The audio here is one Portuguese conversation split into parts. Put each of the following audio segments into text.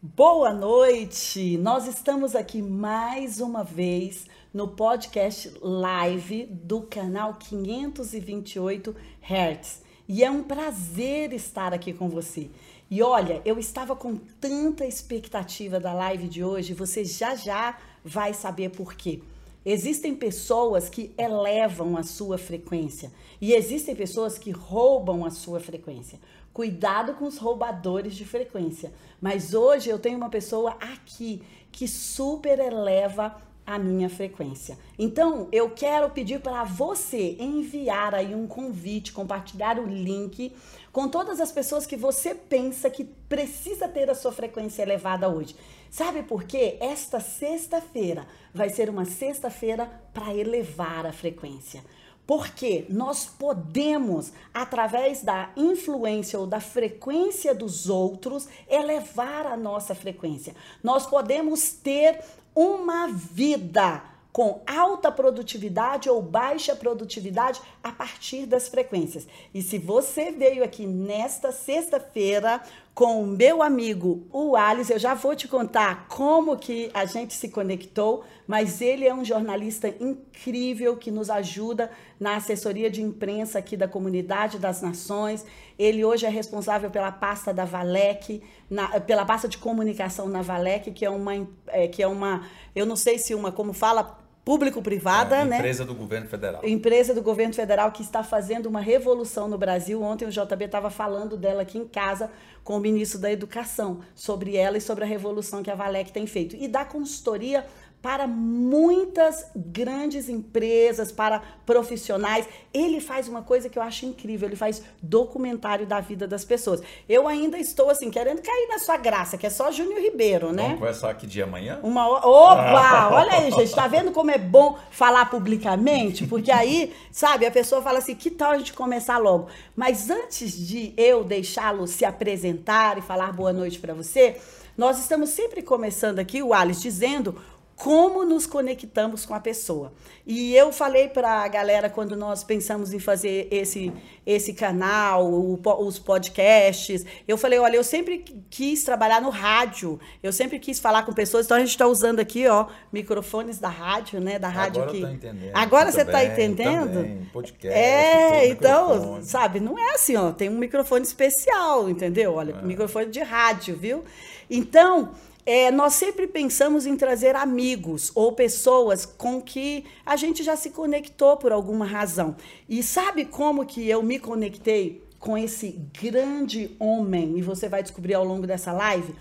Boa noite! Nós estamos aqui mais uma vez no podcast live do canal 528 Hertz. E é um prazer estar aqui com você. E olha, eu estava com tanta expectativa da live de hoje, você já já vai saber por quê. Existem pessoas que elevam a sua frequência e existem pessoas que roubam a sua frequência. Cuidado com os roubadores de frequência. Mas hoje eu tenho uma pessoa aqui que super eleva a minha frequência. Então, eu quero pedir para você enviar aí um convite, compartilhar o link com todas as pessoas que você pensa que precisa ter a sua frequência elevada hoje. Sabe por quê? Esta sexta-feira vai ser uma sexta-feira para elevar a frequência. Porque nós podemos, através da influência ou da frequência dos outros, elevar a nossa frequência. Nós podemos ter uma vida com alta produtividade ou baixa produtividade a partir das frequências. E se você veio aqui nesta sexta-feira com o meu amigo o Alice, eu já vou te contar como que a gente se conectou, mas ele é um jornalista incrível que nos ajuda na assessoria de imprensa aqui da Comunidade das Nações. Ele hoje é responsável pela pasta da Valec, na, pela pasta de comunicação na Valec, que é uma, é, que é uma, eu não sei se uma, como fala, público-privada, é, né? Empresa do governo federal. Empresa do governo federal que está fazendo uma revolução no Brasil. Ontem o JB estava falando dela aqui em casa com o ministro da Educação, sobre ela e sobre a revolução que a Valec tem feito. E dá consultoria para muitas grandes empresas, para profissionais. Ele faz uma coisa que eu acho incrível, ele faz documentário da vida das pessoas. Eu ainda estou assim querendo cair na sua graça, que é só Júnior Ribeiro, né? Vamos conversar aqui de amanhã? Uma Opa! Olha aí, gente, tá vendo como é bom falar publicamente? Porque aí, sabe, a pessoa fala assim: "Que tal a gente começar logo?". Mas antes de eu deixá-lo se apresentar e falar boa noite para você, nós estamos sempre começando aqui, o Alice, dizendo como nos conectamos com a pessoa. E eu falei para a galera quando nós pensamos em fazer esse esse canal, o, os podcasts, eu falei, olha, eu sempre quis trabalhar no rádio, eu sempre quis falar com pessoas, então a gente está usando aqui, ó, microfones da rádio, né, da rádio Agora que. Tô entendendo. Agora você está entendendo? Também, podcast. É, então, microfone. sabe, não é assim, ó, tem um microfone especial, entendeu? Olha, é. microfone de rádio, viu? Então, é, nós sempre pensamos em trazer amigos ou pessoas com que a gente já se conectou por alguma razão. E sabe como que eu me conectei com esse grande homem? E você vai descobrir ao longo dessa live.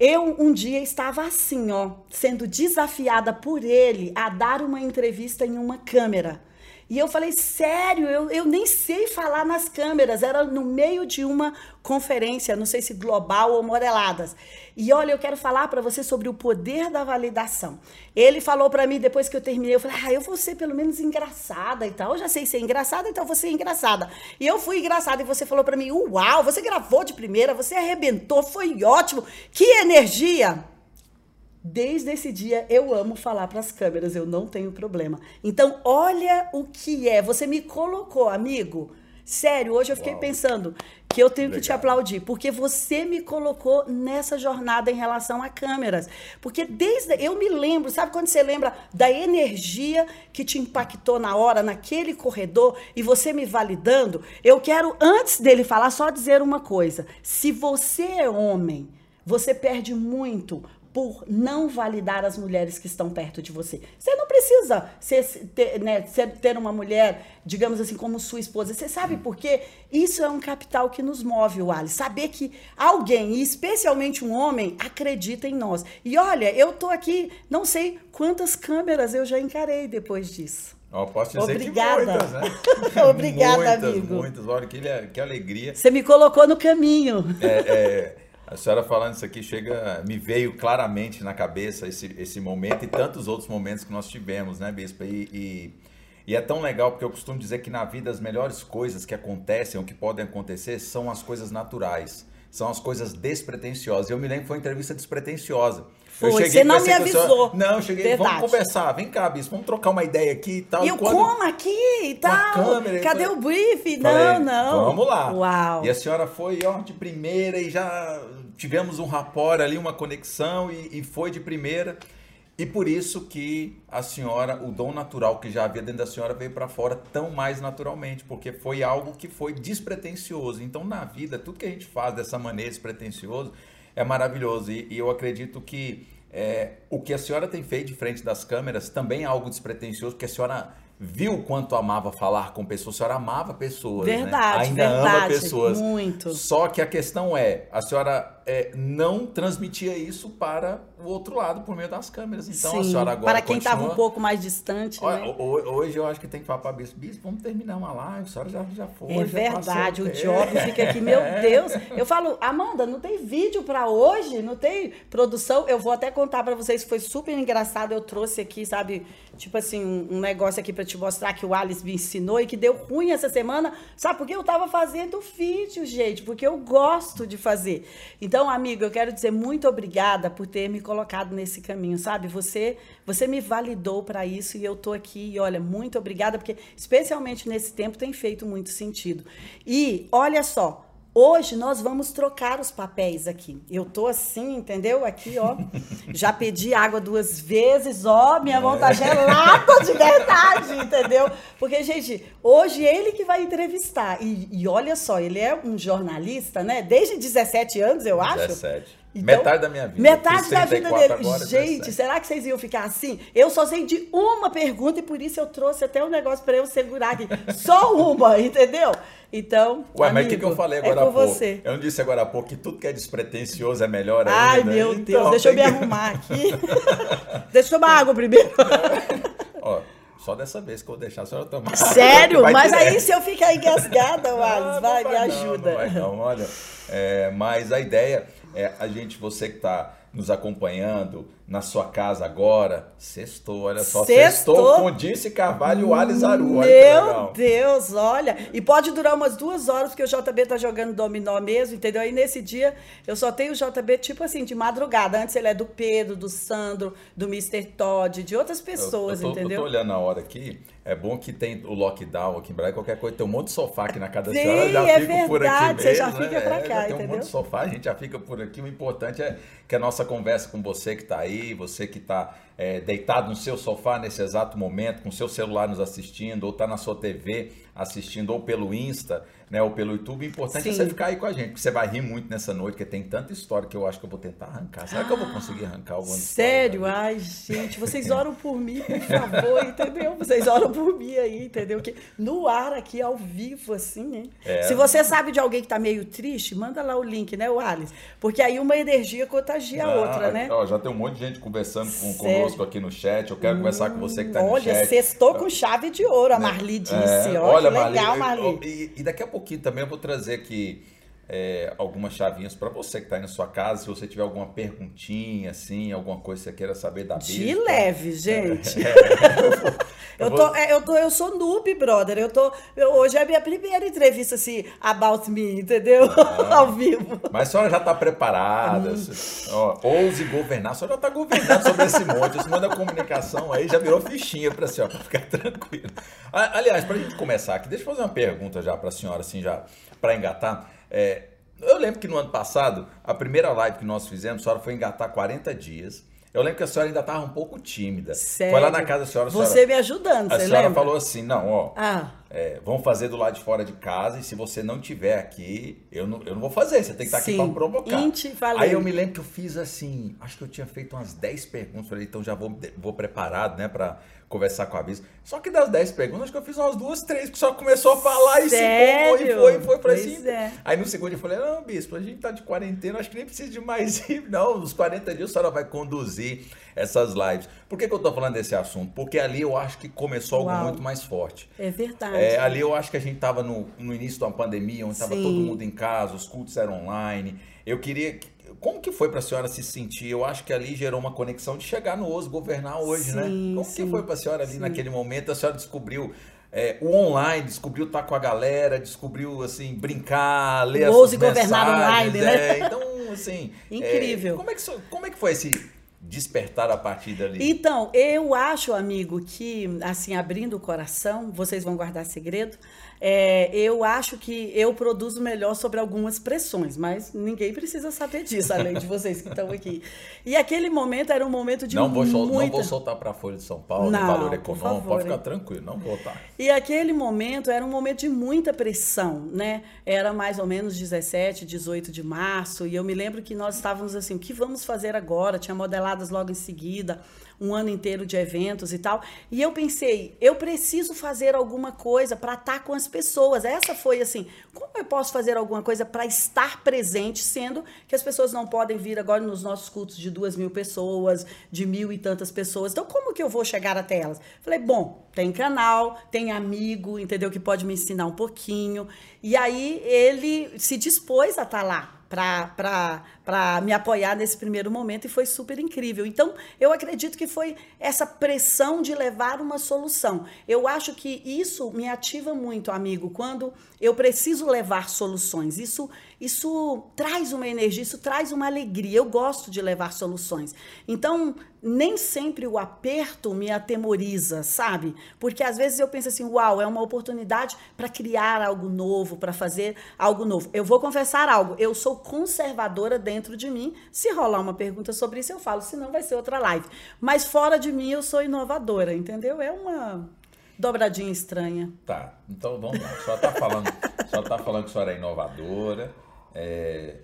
Eu um dia estava assim, ó, sendo desafiada por ele a dar uma entrevista em uma câmera. E eu falei, sério, eu, eu nem sei falar nas câmeras. Era no meio de uma conferência, não sei se global ou modeladas. E olha, eu quero falar para você sobre o poder da validação. Ele falou para mim depois que eu terminei, eu falei, ah, eu vou ser pelo menos engraçada e tal. Eu já sei ser engraçada, então vou ser engraçada. E eu fui engraçada e você falou para mim, uau, você gravou de primeira, você arrebentou, foi ótimo. Que energia! Desde esse dia eu amo falar para as câmeras, eu não tenho problema. Então, olha o que é. Você me colocou, amigo. Sério, hoje eu fiquei Uau. pensando que eu tenho Legal. que te aplaudir, porque você me colocou nessa jornada em relação a câmeras. Porque desde. Eu me lembro, sabe quando você lembra da energia que te impactou na hora, naquele corredor, e você me validando? Eu quero, antes dele falar, só dizer uma coisa. Se você é homem, você perde muito por não validar as mulheres que estão perto de você. Você não precisa ser, ter, né, ter uma mulher, digamos assim, como sua esposa. Você sabe por quê? Isso é um capital que nos move, o Ali. Saber que alguém, e especialmente um homem, acredita em nós. E olha, eu tô aqui, não sei quantas câmeras eu já encarei depois disso. Eu posso dizer Obrigada. que muitas, né? Obrigada, muitas, amigo. Muitas, olha que, que alegria. Você me colocou no caminho. É, é... A senhora falando isso aqui chega, me veio claramente na cabeça esse, esse momento e tantos outros momentos que nós tivemos, né, Bispa? E, e, e, é tão legal porque eu costumo dizer que na vida as melhores coisas que acontecem ou que podem acontecer são as coisas naturais, são as coisas despretensiosas. Eu me lembro que foi uma entrevista despretensiosa. Foi, você não me avisou. Não, eu cheguei, Verdade. vamos conversar, vem cá, Bispo, vamos trocar uma ideia aqui e tal. E, e quando... como aqui e tal? Câmera, Cadê falei, o brief? Não, não. Vamos lá. Uau. E a senhora foi, ó, de primeira e já tivemos um rapport ali, uma conexão e, e foi de primeira. E por isso que a senhora, o dom natural que já havia dentro da senhora veio para fora tão mais naturalmente, porque foi algo que foi despretensioso. Então, na vida, tudo que a gente faz dessa maneira despretensioso é maravilhoso. E, e eu acredito que é, o que a senhora tem feito de frente das câmeras também é algo despretensioso, porque a senhora viu quanto amava falar com pessoas, a senhora amava pessoas, né? verdade, né? Ainda verdade, ama pessoas. Muito. Só que a questão é, a senhora é, não transmitia isso para o outro lado por meio das câmeras. Então Sim, a senhora agora para quem estava um pouco mais distante, Olha, né? Hoje eu acho que tem que falar para bispo, bispo, vamos terminar uma live, a senhora já, já foi. É já verdade, o job fica aqui, meu Deus. Eu falo, Amanda, não tem vídeo para hoje, não tem produção. Eu vou até contar para vocês, foi super engraçado. Eu trouxe aqui, sabe, tipo assim, um, negócio aqui para te mostrar que o Alice me ensinou e que deu ruim essa semana. Sabe por que eu tava fazendo vídeo, gente? Porque eu gosto de fazer. Então, amigo, eu quero dizer muito obrigada por ter me colocado nesse caminho, sabe? Você, você me validou para isso e eu tô aqui. E olha, muito obrigada, porque especialmente nesse tempo tem feito muito sentido. E olha só, Hoje nós vamos trocar os papéis aqui. Eu tô assim, entendeu? Aqui, ó. Já pedi água duas vezes, ó. Minha mão tá gelada de verdade, entendeu? Porque, gente, hoje ele que vai entrevistar. E, e olha só, ele é um jornalista, né? Desde 17 anos, eu acho. 17. Então, metade da minha vida. Metade da vida dele. Agora, Gente, 17. será que vocês iam ficar assim? Eu só sei de uma pergunta e por isso eu trouxe até um negócio para eu segurar aqui. Só uma, entendeu? Então. Ué, amigo, mas o que, que eu falei agora é com? Você. Eu não disse agora há pouco que tudo que é despretensioso é melhor ainda. Ai, meu então, Deus, deixa eu me que... arrumar aqui. deixa eu tomar água primeiro. Ó, só dessa vez que eu vou deixar a senhora tomar. Sério? Mas aí se eu ficar engasgada, Wallace, vai, me ajuda. Não, vai, não, olha. É, mas a ideia é a gente, você que está nos acompanhando na sua casa agora, sextou, olha só, sextou, sextou com Disse Carvalho e o Alice Aru. Meu Deus, olha. E pode durar umas duas horas, porque o JB tá jogando dominó mesmo, entendeu? Aí nesse dia eu só tenho o JB, tipo assim, de madrugada. Antes ele é do Pedro, do Sandro, do Mr. Todd, de outras pessoas, eu, eu tô, entendeu? Eu tô olhando a hora aqui. É bom que tem o lockdown aqui em Brasília, qualquer coisa, tem um monte de sofá aqui na casa da senhora, já é fico verdade, por aqui mesmo. Você já fica né? pra é, cá, tem entendeu? um monte de sofá, a gente já fica por aqui. O importante é que a nossa conversa com você que tá aí, você que tá é, deitado no seu sofá nesse exato momento, com seu celular nos assistindo, ou está na sua TV assistindo, ou pelo Insta, né, ou pelo YouTube, o importante Sim. é você ficar aí com a gente, porque você vai rir muito nessa noite, porque tem tanta história que eu acho que eu vou tentar arrancar. Será que eu vou conseguir arrancar alguma Sério? História, Ai, gente, vocês oram por mim, por favor, entendeu? Vocês oram por mim aí, entendeu? Que no ar aqui, ao vivo, assim, hein? É. Se você sabe de alguém que tá meio triste, manda lá o link, né, o Alice? Porque aí uma energia contagia a outra, né? Ó, já tem um monte de gente conversando com, conosco aqui no chat, eu quero hum, conversar com você que tá no olha, chat. Olha, sextou com chave de ouro, a Marli disse. É, olha, legal, Marli. E, e daqui a pouquinho também eu vou trazer aqui é, algumas chavinhas para você que está aí na sua casa. Se você tiver alguma perguntinha, assim, alguma coisa que você queira saber da Bíblia. De leve, gente. É, eu, eu, tô, é, eu, tô, eu sou noob, brother. Eu tô, hoje é a minha primeira entrevista assim, about me, entendeu? Ah, Ao vivo. Mas a senhora já está preparada. Hum. Ó, ouse governar. A senhora já está governando sobre esse monte. Esse monte da comunicação aí já virou fichinha para a senhora, para ficar tranquilo. Aliás, para a gente começar aqui, deixa eu fazer uma pergunta já para a senhora, assim, já para engatar. É, eu lembro que no ano passado, a primeira live que nós fizemos, a senhora foi engatar 40 dias. Eu lembro que a senhora ainda estava um pouco tímida. Sério? Foi lá na casa da senhora. Você senhora, me ajudando, A você senhora lembra? falou assim: não, ó. Ah. É, vamos fazer do lado de fora de casa e se você não tiver aqui, eu não, eu não vou fazer. Você tem que estar aqui Sim. para provocar. Inti. Aí eu me lembro que eu fiz assim, acho que eu tinha feito umas 10 perguntas, falei, então já vou, vou preparado, né, para conversar com a Bisa. Só que das 10 perguntas, acho que eu fiz umas duas, três, que só começou a falar e Sério? se e foi, e foi pra Pois cima. é. Aí no segundo eu falei, não, bispo, a gente tá de quarentena, acho que nem precisa de mais ir, não. Nos 40 dias a senhora vai conduzir essas lives. Por que, que eu tô falando desse assunto? Porque ali eu acho que começou algo Uau. muito mais forte. É verdade. É, ali eu acho que a gente estava no, no início da pandemia, onde estava todo mundo em casa, os cultos eram online. Eu queria. que- Como que foi para a senhora se sentir? Eu acho que ali gerou uma conexão de chegar no OSO governar hoje, né? Sim, Como que sim, foi para a senhora ali sim. naquele momento? A senhora descobriu é, o online, descobriu estar com a galera, descobriu assim brincar, ler O as suas governar mensagens, online, né? é. Então, assim, Incrível. é, como, é que, como é que foi esse despertar a partir dali? Então, eu acho, amigo, que, assim, abrindo o coração, vocês vão guardar segredo, é, eu acho que eu produzo melhor sobre algumas pressões, mas ninguém precisa saber disso, além de vocês que estão aqui. E aquele momento era um momento de não vou muita... Não vou soltar para a Folha de São Paulo, não, valor econômico, pode ficar tranquilo, não vou estar. E aquele momento era um momento de muita pressão, né? Era mais ou menos 17, 18 de março, e eu me lembro que nós estávamos assim, o que vamos fazer agora? Tinha modeladas logo em seguida, um ano inteiro de eventos e tal. E eu pensei, eu preciso fazer alguma coisa para estar com as pessoas. Essa foi assim, como eu posso fazer alguma coisa para estar presente, sendo que as pessoas não podem vir agora nos nossos cultos de duas mil pessoas, de mil e tantas pessoas. Então, como que eu vou chegar até elas? Falei, bom, tem canal, tem amigo, entendeu? Que pode me ensinar um pouquinho. E aí ele se dispôs a estar lá para me apoiar nesse primeiro momento e foi super incrível. Então, eu acredito que foi essa pressão de levar uma solução. Eu acho que isso me ativa muito, amigo, quando eu preciso levar soluções. Isso isso traz uma energia, isso traz uma alegria. Eu gosto de levar soluções. Então, nem sempre o aperto me atemoriza, sabe? Porque às vezes eu penso assim, uau, é uma oportunidade para criar algo novo, para fazer algo novo. Eu vou confessar algo, eu sou conservadora dentro de mim. Se rolar uma pergunta sobre isso, eu falo, senão vai ser outra live. Mas fora de mim, eu sou inovadora, entendeu? É uma dobradinha estranha. Tá, então vamos lá. Só tá falando, só tá falando que a senhora é inovadora. É,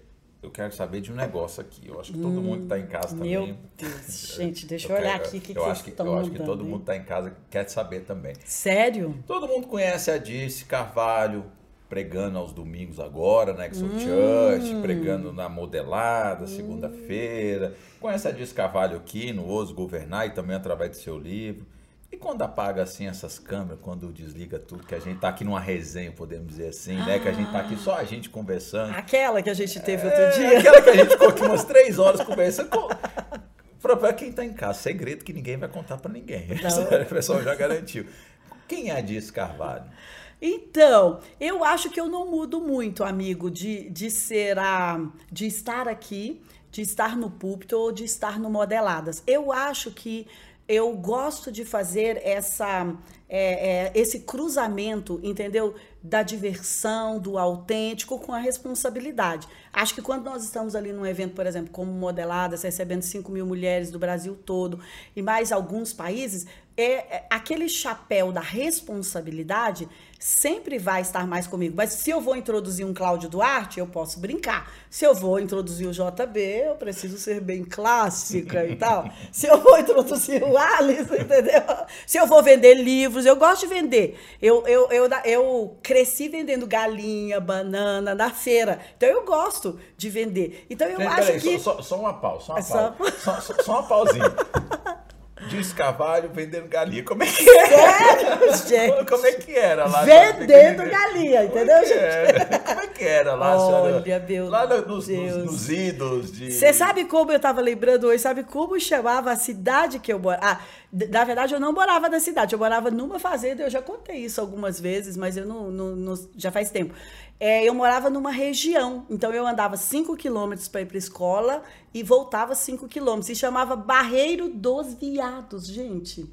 eu quero saber de um negócio aqui. Eu acho que todo hum, mundo que está em casa também. Meu Deus, gente, deixa eu, eu olhar quero, aqui o que, eu que acho que Eu acho que todo mundo está em casa quer saber também. Sério? Todo mundo conhece a Dirce Carvalho, pregando aos domingos agora, né? Que sou hum. church, pregando na modelada, segunda-feira. Conhece a Dirce Carvalho aqui no Oso Governar e também através do seu livro. E quando apaga assim essas câmeras, quando desliga tudo, que a gente tá aqui numa resenha, podemos dizer assim, ah. né? Que a gente tá aqui só a gente conversando. Aquela que a gente teve é, outro dia. Aquela que a gente ficou aqui umas três horas conversando. Para quem tá em casa, segredo que ninguém vai contar para ninguém. O pessoal já garantiu. Quem é Dias Carvalho? Então, eu acho que eu não mudo muito, amigo, de, de ser a. de estar aqui, de estar no púlpito ou de estar no Modeladas. Eu acho que eu gosto de fazer essa, é, é, esse cruzamento, entendeu? Da diversão, do autêntico com a responsabilidade. Acho que quando nós estamos ali num evento, por exemplo, como Modeladas, recebendo 5 mil mulheres do Brasil todo e mais alguns países, é, é aquele chapéu da responsabilidade sempre vai estar mais comigo. Mas se eu vou introduzir um Cláudio Duarte, eu posso brincar. Se eu vou introduzir o JB, eu preciso ser bem clássica e tal. Se eu vou introduzir o Alice, entendeu? Se eu vou vender livros, eu gosto de vender. Eu, eu, eu, eu cresci vendendo galinha, banana na feira. Então eu gosto de vender. Então eu acho peraí, que. Só, só, uma pausa, só uma é pausa. Só... Só, só uma pausinha. Diz Carvalho vendendo galinha. Como é que era? Sério, gente? Como é que era lá? Vendendo galinha, entendeu, Como é gente? Como é que era lá, Olha, senhora? meu Lá nos, Deus. Nos, nos idos de... Você sabe como eu estava lembrando hoje? Sabe como chamava a cidade que eu morava? Ah, na verdade, eu não morava na cidade. Eu morava numa fazenda. Eu já contei isso algumas vezes, mas eu não, não, não já faz tempo é, eu morava numa região, então eu andava 5 quilômetros para ir para escola e voltava 5 quilômetros. E chamava Barreiro dos Viados, gente.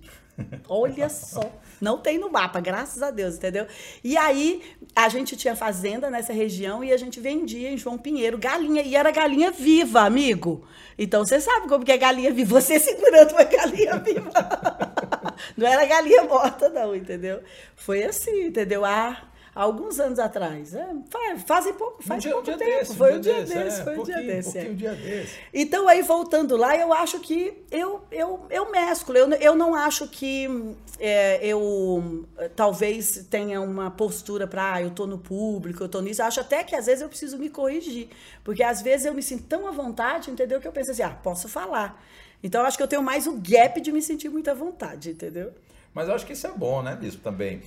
Olha só. Não tem no mapa, graças a Deus, entendeu? E aí, a gente tinha fazenda nessa região e a gente vendia em João Pinheiro galinha. E era galinha viva, amigo. Então, você sabe como que é galinha viva. Você segurando uma galinha viva. Não era galinha morta, não, entendeu? Foi assim, entendeu? Ah, alguns anos atrás. É, faz, fazem pouco, faz um dia, pouco um dia tempo. Desse, foi um dia, desse, desse, é, foi um dia desse. Um, é. dia desse. Então, aí, voltando lá, eu acho que eu, eu, eu mesclo. Eu, eu não acho que é, eu talvez tenha uma postura para, ah, eu tô no público, eu tô nisso. Eu acho até que às vezes eu preciso me corrigir. Porque às vezes eu me sinto tão à vontade, entendeu? Que eu penso assim, ah, posso falar. Então, eu acho que eu tenho mais o gap de me sentir muita vontade, entendeu? Mas eu acho que isso é bom, né, Bispo, também.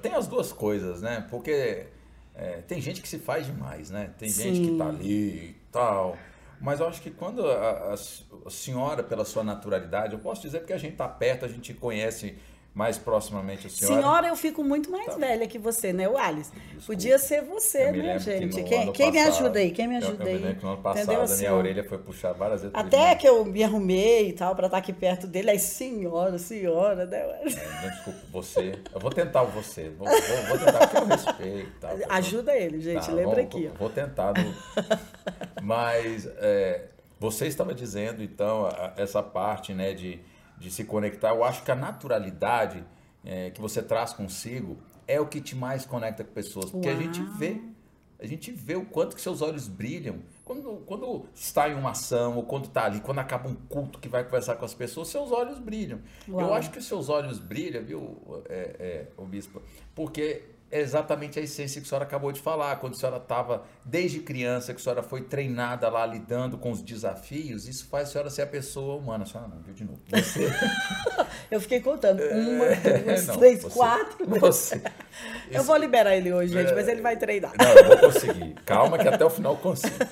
Tem as duas coisas, né? Porque é, tem gente que se faz demais, né? Tem Sim. gente que tá ali e tal. Mas eu acho que quando a, a, senhora, pela sua naturalidade, eu posso dizer que a gente tá perto, a gente conhece mais proximamente a senhora. Senhora, eu fico muito mais tá. velha que você, né, o Alice? Desculpa. Podia ser você, né, gente? Que quem, quem passado, me ajuda aí? Quem me ajuda eu, eu aí? que no ano passado Entendeu? a minha assim, orelha foi puxar várias vezes. Até que eu me arrumei e tal, para estar aqui perto dele. Aí, senhora, senhora, né? É, desculpa, você. Eu vou tentar você. Vou, vou, vou tentar, porque eu respeito. Tá, Ajuda ele, gente. Tá, lembra vamos, aqui. Vou, vou tentar. Mas é, você estava dizendo, então, essa parte, né, de, de se conectar. Eu acho que a naturalidade é, que você traz consigo é o que te mais conecta com pessoas. Porque Uau. a gente vê, a gente vê o quanto que seus olhos brilham. Quando, quando está em uma ação, ou quando está ali, quando acaba um culto que vai conversar com as pessoas, seus olhos brilham. Uau. Eu acho que os seus olhos brilham, viu, é, é, o bispo, porque é exatamente a essência que a senhora acabou de falar. Quando a senhora estava, desde criança, que a senhora foi treinada lá lidando com os desafios, isso faz a senhora ser a pessoa humana. A senhora não, viu de novo. Você. eu fiquei contando. Uma, duas, não, três, você, quatro. Você. Eu vou liberar ele hoje, gente, é... mas ele vai treinar. Não, eu vou conseguir. Calma que até o final eu consigo.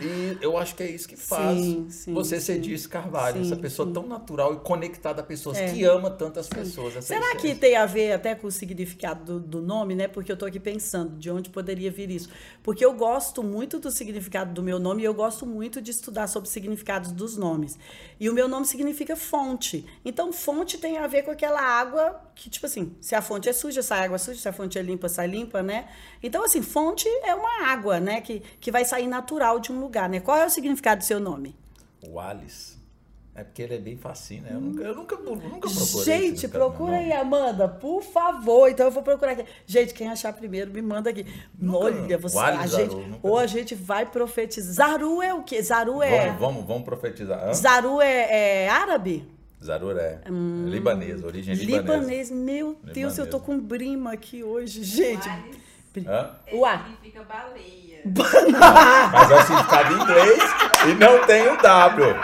E eu acho que é isso que faz sim, sim, você ser Dias Carvalho, sim, essa pessoa tão natural e conectada a pessoas, é. que ama tantas pessoas. Será que tem a ver até com o significado do, do nome, né? Porque eu estou aqui pensando de onde poderia vir isso. Porque eu gosto muito do significado do meu nome e eu gosto muito de estudar sobre significados dos nomes. E o meu nome significa fonte. Então, fonte tem a ver com aquela água que, tipo assim, se a fonte é suja, sai água suja, se a fonte é limpa, sai limpa, né? Então, assim, fonte é uma água, né? Que, que vai sair natural de um lugar, né? Qual é o significado do seu nome? O Alice. É porque ele é bem facinho, né? Eu nunca, eu nunca, nunca procurei. Gente, procura aí, Amanda, por favor. Então eu vou procurar aqui. Gente, quem achar primeiro, me manda aqui. Nunca, Olha, você. A gente, Zaru, ou a gente vai profetizar. Zaru é o quê? Zaru é. Vamos, vamos, vamos profetizar. Hã? Zaru é, é árabe? Zarur é hum, libanês, origem libanesa. Libanês, meu Deus, libanês. eu tô com brima aqui hoje, gente. O significa baleia. Mas é o significado em inglês e não tem o W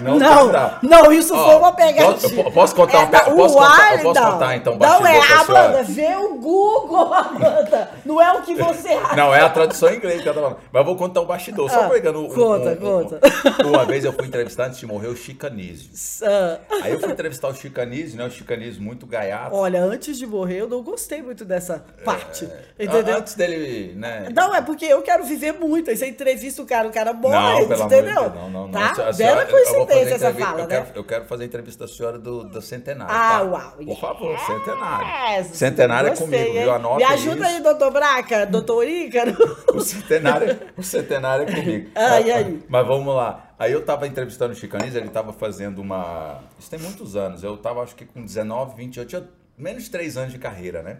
não, não, não, isso foi uma pegadinha. Posso contar é, uma pegadinha? Posso, contar, posso contar então Não é, Amanda, vê o Google, Amanda. Não é o que você acha. Não, é a tradução em inglês que eu tô falando. Mas eu vou contar um bastidor, só ah, pegando um, Conta, um, conta. Um, uma vez eu fui entrevistar antes de morrer o Chicanísio. Ah. Aí eu fui entrevistar o Chicanísio, né? O Chicanísio muito gaiato. Olha, antes de morrer eu não gostei muito dessa parte. É, entendeu? Antes dele, né? Não, é porque eu quero viver muito. Aí você entrevista o cara, o cara morre, não, entendeu? Deus, não, não, não. Tá? Bela coincidência essa fala, eu né? Quero, eu quero fazer a entrevista da senhora do, do centenário. Ah, tá? uau. Por favor, centenário. centenário Gostei, é comigo, viu? Anota Me ajuda isso. aí, doutor Braca, doutor Ícaro. o, centenário, o centenário é comigo. Ah, e aí? Mas vamos lá. Aí eu estava entrevistando o Chicanis, ele estava fazendo uma. Isso tem muitos anos. Eu estava, acho que com 19, 20, eu tinha menos de 3 anos de carreira, né?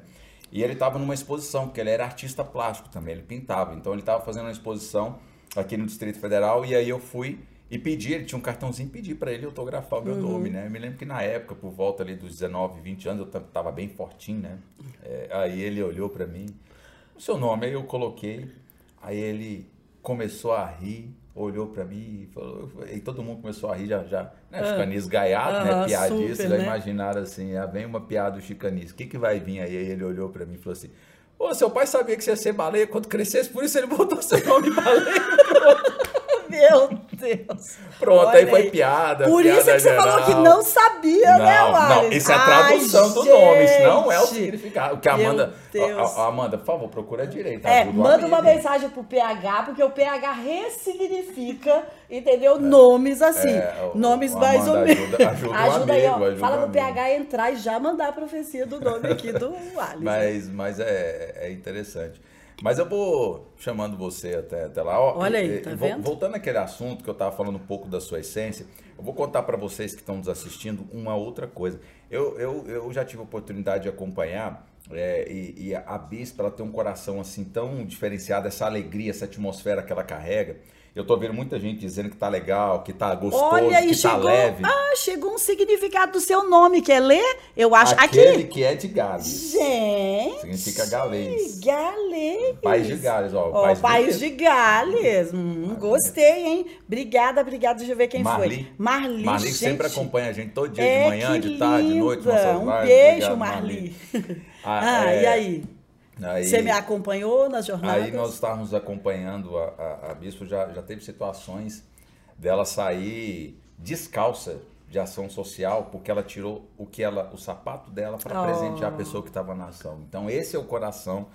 E ele estava numa exposição, porque ele era artista plástico também, ele pintava. Então ele estava fazendo uma exposição aqui no Distrito Federal e aí eu fui e pedi, ele tinha um cartãozinho, pedi para ele autografar o meu uhum. nome, né? Eu me lembro que na época, por volta ali dos 19, 20 anos, eu tava bem fortinho, né? É, aí ele olhou para mim, o seu nome, aí eu coloquei, aí ele começou a rir, olhou para mim e falou, e todo mundo começou a rir, já, já né? Ah. Chicanis gaiado, ah, né? Piadista, já né? imaginaram assim, ah, vem uma piada do chicanis, o que que vai vir aí? Aí ele olhou para mim e falou assim, Ô, seu pai sabia que você ia ser baleia quando crescesse, por isso ele botou seu nome baleia. Meu Deus. Pronto, Olha aí foi piada. Por piada isso é que geral. você falou que não sabia, não, né, Wallace? Não, isso é a tradução Ai, do gente. nome, isso não é o significado. O que a Amanda. A, a Amanda, por favor, procura direito. É, manda uma mensagem pro PH, porque o PH ressignifica, entendeu? É, nomes assim. É, nomes mais ou menos. Ajuda, ajuda, ajuda aí, ó. Ajuda fala pro PH entrar e já mandar a profecia do nome aqui do Wallace. Mas, mas é, é interessante. Mas eu vou chamando você até, até lá. Olha aí, tá vendo? Voltando àquele assunto que eu estava falando um pouco da sua essência, eu vou contar para vocês que estão nos assistindo uma outra coisa. Eu, eu, eu já tive a oportunidade de acompanhar é, e, e, a Bispa ela tem um coração assim tão diferenciado, essa alegria, essa atmosfera que ela carrega. Eu tô vendo muita gente dizendo que tá legal, que tá gostoso, Olha, que chegou, tá leve. Ah, chegou um significado do seu nome. Quer ler? Eu acho Aquele aqui. que é de Gales. Gente. Significa galês. Galês. País de Gales, ó. Oh, país, país de, Gales. Hum, gostei, hein? Obrigada, obrigada. Deixa eu ver quem Marli. foi. Marli. Marli gente. sempre acompanha a gente todo dia, é, de manhã, de tarde, de noite. Um beijo, Obrigado, Marli. Marli. Ah, ah é... e aí? Aí, Você me acompanhou nas jornadas? Aí nós estávamos acompanhando a, a, a Bispo, já, já teve situações dela sair descalça de ação social porque ela tirou o que ela, o sapato dela para oh. presentear a pessoa que estava na ação. Então esse é o coração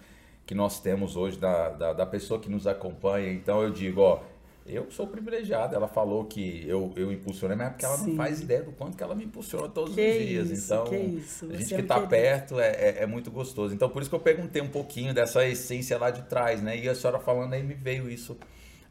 que nós temos hoje da, da, da, pessoa que nos acompanha. Então eu digo, ó, eu sou privilegiado. Ela falou que eu, eu impulsionei, mas é porque ela Sim. não faz ideia do quanto que ela me impulsiona todos que os dias. Isso, então, a gente que está perto é, é, é, muito gostoso. Então, por isso que eu perguntei um pouquinho dessa essência lá de trás, né? E a senhora falando aí me veio isso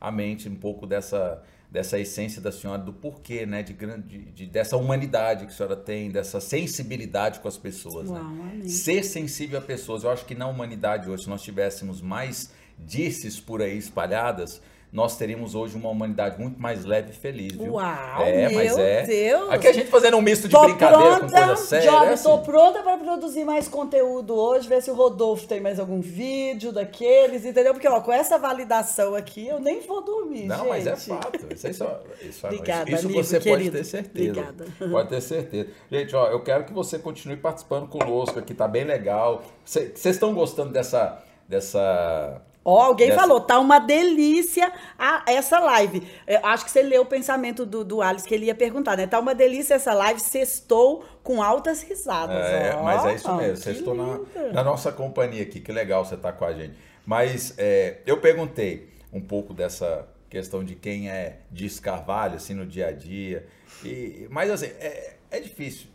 à mente, um pouco dessa dessa essência da senhora, do porquê, né? De, de, de, dessa humanidade que a senhora tem, dessa sensibilidade com as pessoas. Uau, né? Ser sensível a pessoas. Eu acho que na humanidade hoje, se nós tivéssemos mais disses por aí espalhadas, nós teríamos hoje uma humanidade muito mais leve e feliz, viu? Uau, é, meu mas é. Deus! Aqui a gente fazendo um misto de tô brincadeira pronta, com coisa séria. Job, é assim. tô pronta para produzir mais conteúdo hoje, ver se o Rodolfo tem mais algum vídeo daqueles, entendeu? Porque, ó, com essa validação aqui, eu nem vou dormir, Não, gente. mas é fato. Isso, isso, isso, Obrigada, isso amigo, você querido. pode ter certeza. Obrigada. Pode ter certeza. Gente, ó, eu quero que você continue participando conosco aqui, tá bem legal. Vocês estão gostando dessa... dessa Ó, alguém Dessa... falou, tá uma delícia a, essa live. Eu acho que você leu o pensamento do, do Alice, que ele ia perguntar, né? Tá uma delícia essa live, sextou com altas risadas. É, mas é isso mesmo, sextou na, na, nossa companhia aqui, que legal você tá com a gente. Mas é, eu perguntei um pouco dessa questão de quem é de Carvalho, assim, no dia a dia. E, mas, assim, é, é difícil.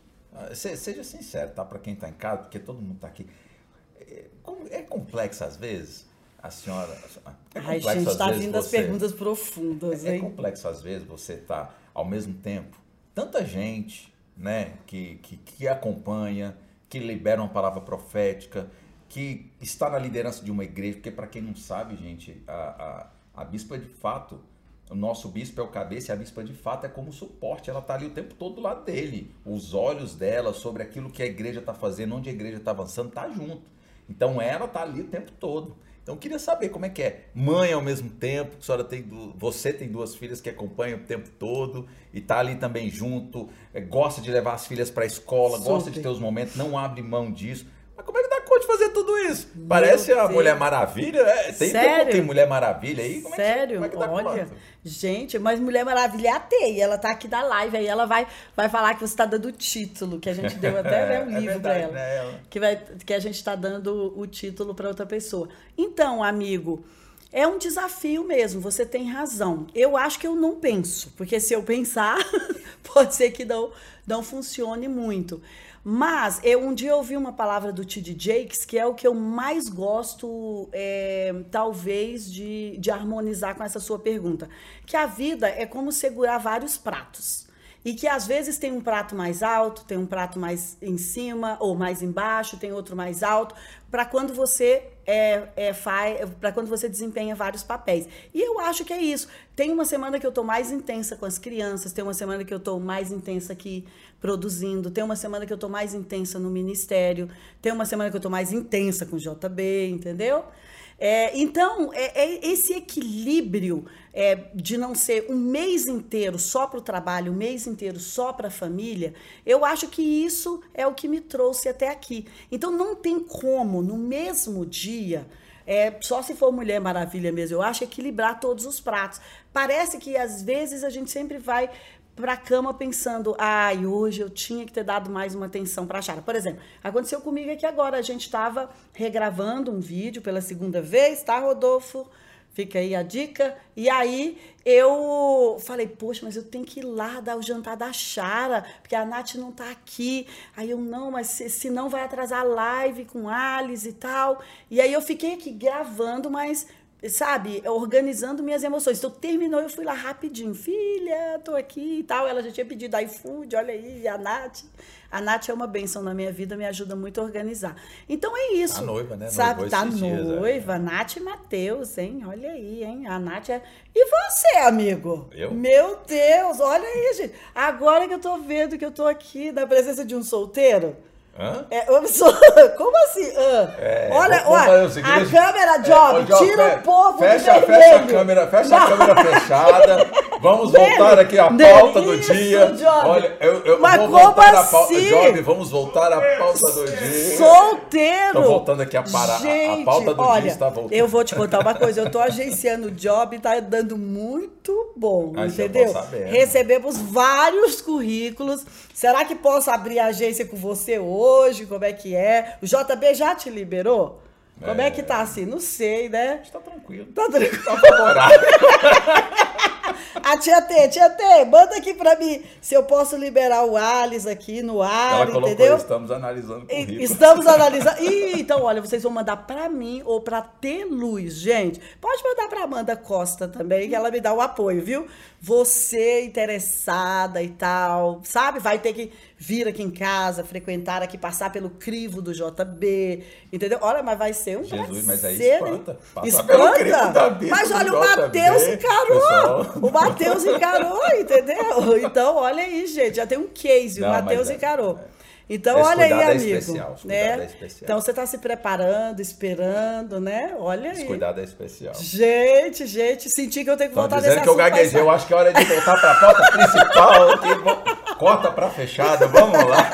Seja sincero, tá? Para quem tá em casa, porque todo mundo tá aqui. É, é complexo às vezes a senhora. É Ai, gente, está vindo as perguntas profundas, é, é, complexo, às vezes, você tá ao mesmo tempo, tanta gente, né, que, que, que acompanha, que libera uma palavra profética, que está na liderança de uma igreja, porque para quem não sabe, gente, a, a, a bispa de fato, o nosso bispo é o cabeça e a bispa de fato é como suporte, ela está ali o tempo todo do lado dele. Os olhos dela sobre aquilo que a igreja está fazendo, onde a igreja está avançando, está junto. Então ela está ali o tempo todo. Então eu queria saber como é que é. Mãe ao mesmo tempo, a senhora tem você tem duas filhas que acompanham o tempo todo e tá ali também junto, é, gosta de levar as filhas para a escola, Super. gosta de ter os momentos, não abre mão disso. Mas como é que dá conta de fazer tudo isso? Meu Parece Deus. a Mulher Maravilha. É, tem, Sério? tem Mulher Maravilha aí? Como Sério? É que, como é que Olha, gente, mas Mulher Maravilha é a Teia. Ela tá aqui da live, aí ela vai, vai falar que você tá dando o título, que a gente deu até né, um é livro para ela, né? Que, vai, que a gente está dando o título para outra pessoa. Então, amigo... É um desafio mesmo, você tem razão. Eu acho que eu não penso, porque se eu pensar, pode ser que não, não funcione muito. Mas eu um dia ouvi uma palavra do T.D. Jakes, que é o que eu mais gosto, é, talvez, de, de harmonizar com essa sua pergunta. Que a vida é como segurar vários pratos. E que às vezes tem um prato mais alto, tem um prato mais em cima ou mais embaixo, tem outro mais alto, para quando você é, é, para quando você desempenha vários papéis. E eu acho que é isso. Tem uma semana que eu estou mais intensa com as crianças, tem uma semana que eu estou mais intensa aqui produzindo, tem uma semana que eu estou mais intensa no ministério, tem uma semana que eu estou mais intensa com o JB, entendeu? É, então, é, é, esse equilíbrio é, de não ser um mês inteiro só para o trabalho, um mês inteiro só para a família, eu acho que isso é o que me trouxe até aqui. Então, não tem como, no mesmo dia, é, só se for Mulher Maravilha mesmo, eu acho equilibrar todos os pratos. Parece que às vezes a gente sempre vai para a cama pensando, ai, hoje eu tinha que ter dado mais uma atenção para a Chara. Por exemplo, aconteceu comigo aqui agora, a gente estava regravando um vídeo pela segunda vez, tá, Rodolfo? Fica aí a dica. E aí eu falei, poxa, mas eu tenho que ir lá dar o jantar da Chara, porque a Nath não tá aqui. Aí eu, não, mas se, se não vai atrasar a live com Alice e tal. E aí eu fiquei aqui gravando, mas sabe, organizando minhas emoções. Então, terminou, eu fui lá rapidinho. Filha, tô aqui e tal. Ela já tinha pedido iFood, olha aí, a Nath. A Nath é uma benção na minha vida, me ajuda muito a organizar. Então é isso. Tá noiva, né? Sabe, tá noiva, dias, é. Nath e Matheus, hein? Olha aí, hein? A Nath é. E você, amigo? Eu? Meu Deus, olha aí, gente. Agora que eu tô vendo que eu tô aqui na presença de um solteiro. Hã? É, como assim? É, olha, olha, a câmera, Job, é, Job tira o povo fecha, do fecha a câmera, fecha a câmera fechada. Vamos voltar aqui à pauta do dia. Job. Olha, eu, eu Mas vou voltar assim? à pauta. Job, vamos voltar à pauta do dia. Solteiro. Tô voltando aqui a parar. Gente, a pauta do olha, dia está voltando. Eu vou te contar uma coisa. Eu tô agenciando o Job e tá dando muito bom, Mas entendeu? Recebemos vários currículos. Será que posso abrir a agência com você hoje? Como é que é? O JB já te liberou? Como é, é que tá assim? Não sei, né? Está tranquilo. Tá tranquilo. Tá favorável. A tia T, tia T, manda aqui pra mim se eu posso liberar o Alice aqui no ar, Ela entendeu? estamos analisando currículo. Estamos analisando. Ih, então, olha, vocês vão mandar pra mim ou pra T Luz, gente. Pode mandar pra Amanda Costa também, que ela me dá o apoio, viu? Você interessada e tal, sabe? Vai ter que vir aqui em casa, frequentar aqui, passar pelo crivo do JB, entendeu? Olha, mas vai ser um Jesus, prazer, mas aí espanta. Espanta. Mas olha, o Matheus encarou. Pessoal. O Matheus encarou, entendeu? Então, olha aí, gente, já tem um case, Não, o Matheus é, encarou. É. Então, Esse olha aí, é amigo. Especial, né? É especial. Então, você está se preparando, esperando, né? Olha Esse aí. cuidado é especial. Gente, gente, senti que eu tenho que voltar dizendo que eu gaguejei. Eu acho que é hora de voltar para a pauta principal. Aqui. Corta para fechada. Vamos lá.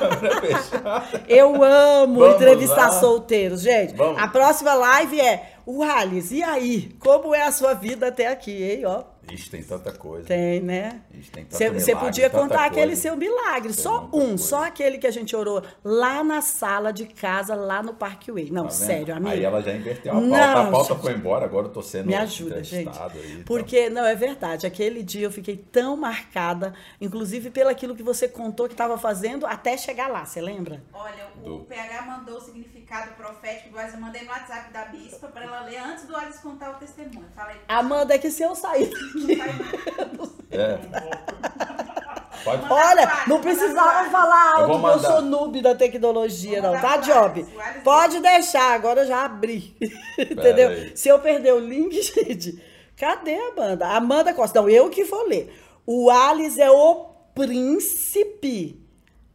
Eu amo Vamos entrevistar lá. solteiros, gente. Vamos. A próxima live é o Alice. E aí? Como é a sua vida até aqui, hein? Ó. Ixi, tem tanta coisa. Tem, né? Você podia contar aquele seu milagre. Tem só um, coisa. só aquele que a gente orou lá na sala de casa, lá no Parkway. Não, tá sério, amiga. Aí ela já inverteu a pauta. Não, a pauta gente, foi embora, agora eu tô sendo Me ajuda, gente. Aí, então. Porque, não, é verdade. Aquele dia eu fiquei tão marcada, inclusive pelo aquilo que você contou que estava fazendo até chegar lá. Você lembra? Olha, o do... PH mandou o significado profético do Alice. Eu mandei no WhatsApp da bispa para ela ler antes do Alice contar o testemunho. Falei. Amanda, é que se eu sair é. Pode... Olha, não precisava falar alto eu, eu sou noob da tecnologia, não, tá, Job? Pode deixar, agora eu já abri. Entendeu? Se eu perder o link, gente, cadê a Amanda? Amanda Costa, não, eu que vou ler. O Alice é o príncipe,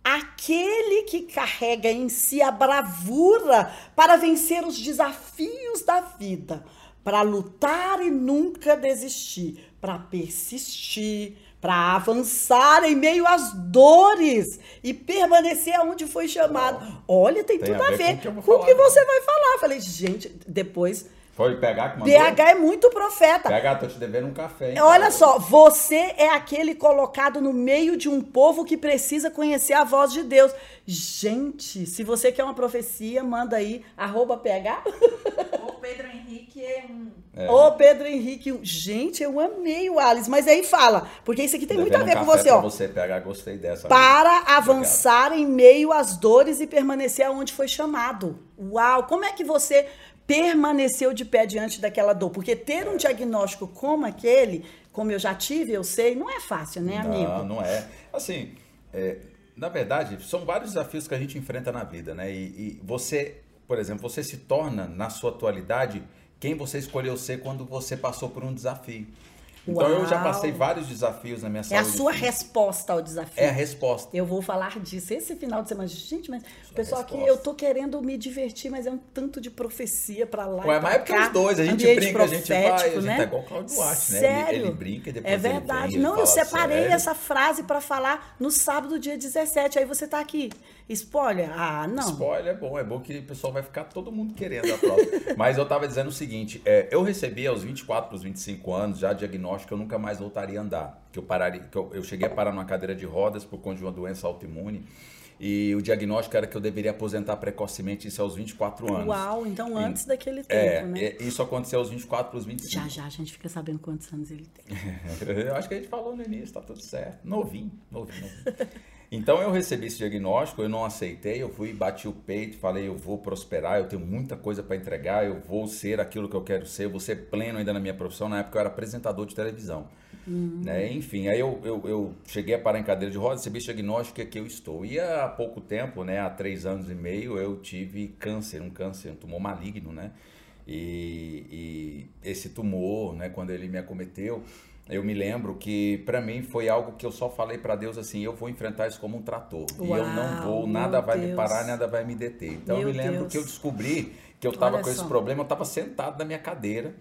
aquele que carrega em si a bravura para vencer os desafios da vida, para lutar e nunca desistir para persistir, para avançar em meio às dores e permanecer onde foi chamado. Olha, tem, tem tudo a ver, com, com o que você vai falar. Falei, gente, depois. Foi pegar que mandou? BH é muito profeta. PH, tô te devendo um café. Hein, Olha cara. só, você é aquele colocado no meio de um povo que precisa conhecer a voz de Deus. Gente, se você quer uma profecia, manda aí, arroba PH. O Pedro Henrique é um é. Ô, Pedro Henrique, gente, eu amei o Alice, mas aí fala, porque isso aqui tem muito a ver um com você, ó. você pegar, gostei dessa. Para avançar Obrigado. em meio às dores e permanecer aonde foi chamado. Uau, como é que você permaneceu de pé diante daquela dor? Porque ter um diagnóstico como aquele, como eu já tive, eu sei, não é fácil, né, amigo? Não, não é. Assim, é, na verdade, são vários desafios que a gente enfrenta na vida, né? E, e você, por exemplo, você se torna, na sua atualidade, quem você escolheu ser quando você passou por um desafio. Então Uau. eu já passei vários desafios na minha saúde. É a sua resposta ao desafio. É a resposta. Eu vou falar disso esse final de semana. Gente, mas pessoal aqui, eu tô querendo me divertir, mas é um tanto de profecia para lá. Ué, mas é porque os dois, a gente brinca, a gente vai, a gente né? é igual o Claudio Duarte, né? Sério? Ele, ele brinca e depois É verdade. Vem, Não, eu separei sério. essa frase para falar no sábado, dia 17. Aí você tá aqui. Spoiler? Ah, não. Spoiler é bom, é bom que o pessoal vai ficar todo mundo querendo a prova. Mas eu tava dizendo o seguinte, é, eu recebi aos 24 para os 25 anos já diagnóstico que eu nunca mais voltaria a andar. Que eu, pararia, que eu, eu cheguei a parar numa cadeira de rodas por conta de uma doença autoimune. E o diagnóstico era que eu deveria aposentar precocemente, isso aos 24 anos. Uau, então antes e, daquele tempo, é, né? É, isso aconteceu aos 24 para os 25. Já, já, a gente fica sabendo quantos anos ele tem. eu acho que a gente falou no início, tá tudo certo. Novinho, novinho, novinho. Então eu recebi esse diagnóstico, eu não aceitei, eu fui, bati o peito, falei, eu vou prosperar, eu tenho muita coisa para entregar, eu vou ser aquilo que eu quero ser, eu vou ser pleno ainda na minha profissão. Na época eu era apresentador de televisão. Uhum. Né? Enfim, aí eu, eu, eu, cheguei a parar em cadeira de rodas, recebi esse diagnóstico que aqui eu estou. E há pouco tempo, né, há três anos e meio, eu tive câncer, um câncer, um tumor maligno, né? E, e esse tumor, né, quando ele me acometeu, eu me lembro que para mim foi algo que eu só falei para Deus assim, eu vou enfrentar isso como um trator. Uau, e eu não vou, nada vai Deus. me parar, nada vai me deter. Então meu eu me lembro Deus. que eu descobri que eu estava com esse problema, eu estava sentado na minha cadeira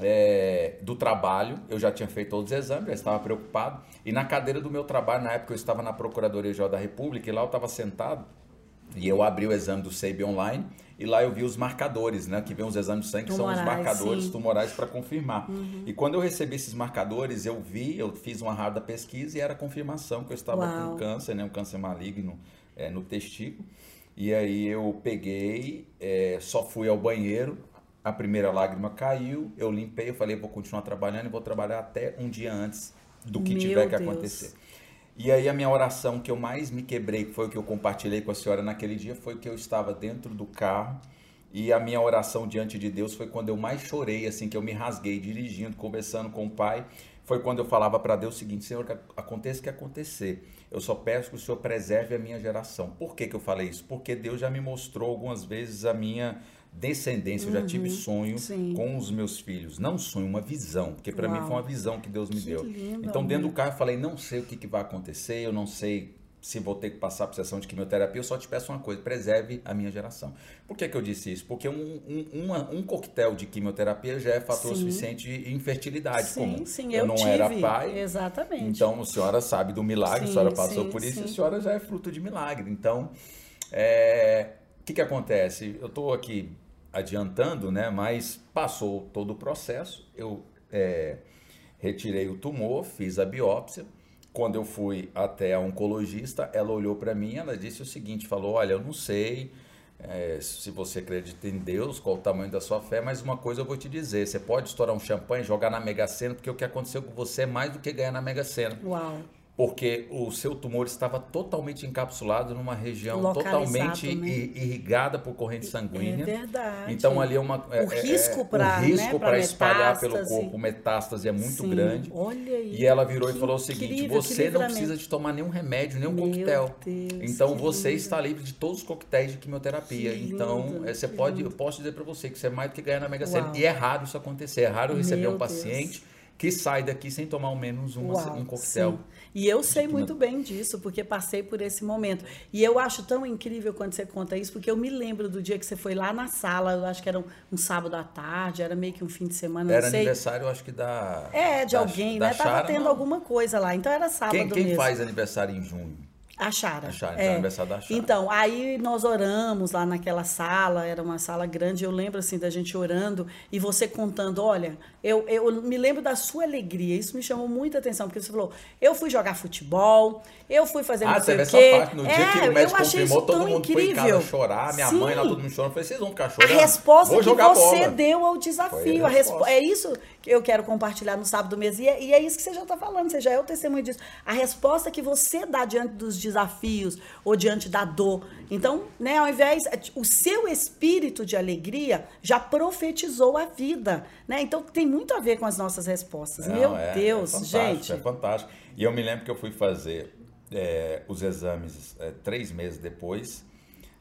é, do trabalho, eu já tinha feito todos os exames, já estava preocupado. E na cadeira do meu trabalho, na época eu estava na Procuradoria Geral da República, e lá eu estava sentado, e eu abri o exame do SEIB online, e lá eu vi os marcadores, né? Que vem os exames de sangue, que são os marcadores sim. tumorais para confirmar. Uhum. E quando eu recebi esses marcadores, eu vi, eu fiz uma rápida pesquisa e era confirmação que eu estava Uau. com câncer, né? Um câncer maligno é, no testículo. E aí eu peguei, é, só fui ao banheiro, a primeira lágrima caiu, eu limpei, eu falei, vou continuar trabalhando e vou trabalhar até um dia antes do que Meu tiver que Deus. acontecer. E aí a minha oração que eu mais me quebrei, que foi o que eu compartilhei com a senhora naquele dia, foi que eu estava dentro do carro e a minha oração diante de Deus foi quando eu mais chorei, assim, que eu me rasguei dirigindo, conversando com o Pai. Foi quando eu falava para Deus o seguinte: Senhor, aconteça o que acontecer, eu só peço que o Senhor preserve a minha geração. Por que, que eu falei isso? Porque Deus já me mostrou algumas vezes a minha descendência, eu já tive uhum. sonho Sim. com os meus filhos. Não sonho, uma visão, porque para mim foi uma visão que Deus me que deu. Lindo, então, dentro do carro, eu falei: não sei o que, que vai acontecer, eu não sei se vou ter que passar por sessão de quimioterapia, eu só te peço uma coisa: preserve a minha geração. Por que, que eu disse isso? Porque um, um, uma, um coquetel de quimioterapia já é fator sim. suficiente de infertilidade sim, comum. Sim, eu, eu não tive. era pai. Exatamente. Então, a senhora sabe do milagre, sim, a senhora passou por isso, e a senhora já é fruto de milagre. Então, é, o que, que acontece? Eu estou aqui adiantando, né? Mas passou todo o processo, eu é, retirei o tumor, fiz a biópsia. Quando eu fui até a oncologista, ela olhou para mim, ela disse o seguinte, falou, olha, eu não sei é, se você acredita em Deus, qual o tamanho da sua fé, mas uma coisa eu vou te dizer, você pode estourar um champanhe, jogar na Mega Sena, porque o que aconteceu com você é mais do que ganhar na Mega Sena. Uau porque o seu tumor estava totalmente encapsulado numa região totalmente né? irrigada por corrente sanguínea. É verdade. Então ali é uma o é, é risco para né, espalhar pelo corpo metástase é muito Sim. grande. Olha aí. E ela virou e falou o seguinte: você não precisa de tomar nenhum remédio, nenhum Meu coquetel. Deus, então você lindo. está livre de todos os coquetéis de quimioterapia. Que então lindo, você pode, lindo. eu posso dizer para você que você é mais do que ganhar na Mega Sena. E é raro isso acontecer. É raro receber Meu um paciente Deus. que sai daqui sem tomar ao menos uma, Uau, um coquetel. Sim e eu sei muito bem disso, porque passei por esse momento. E eu acho tão incrível quando você conta isso, porque eu me lembro do dia que você foi lá na sala, eu acho que era um, um sábado à tarde, era meio que um fim de semana, Era sei. aniversário, acho que da... É, de da, alguém, da né? Chara, Tava tendo não. alguma coisa lá, então era sábado quem, quem mesmo. faz aniversário em junho? A Chara. A Chara, então é. aniversário da Chara. Então, aí nós oramos lá naquela sala, era uma sala grande, eu lembro assim da gente orando e você contando, olha, eu, eu me lembro da sua alegria, isso me chamou muita atenção, porque você falou, eu fui jogar futebol, eu fui fazer ah, não sei o quê. Parte, no é, dia que o médico confirmou, todo mundo incrível. foi em casa chorar, minha Sim. mãe lá, todo mundo chorando, eu falei, vocês vão ficar chorando? A resposta Vou que você bola. deu ao desafio, a resposta. é isso que eu quero compartilhar no sábado mês, e é, e é isso que você já está falando, você já é o testemunho disso. A resposta que você dá diante dos desafios, ou diante da dor. Então, né, ao invés. O seu espírito de alegria já profetizou a vida. Né? Então, tem muito a ver com as nossas respostas. Não, Meu é, Deus, é gente. É fantástico. E eu me lembro que eu fui fazer é, os exames é, três meses depois.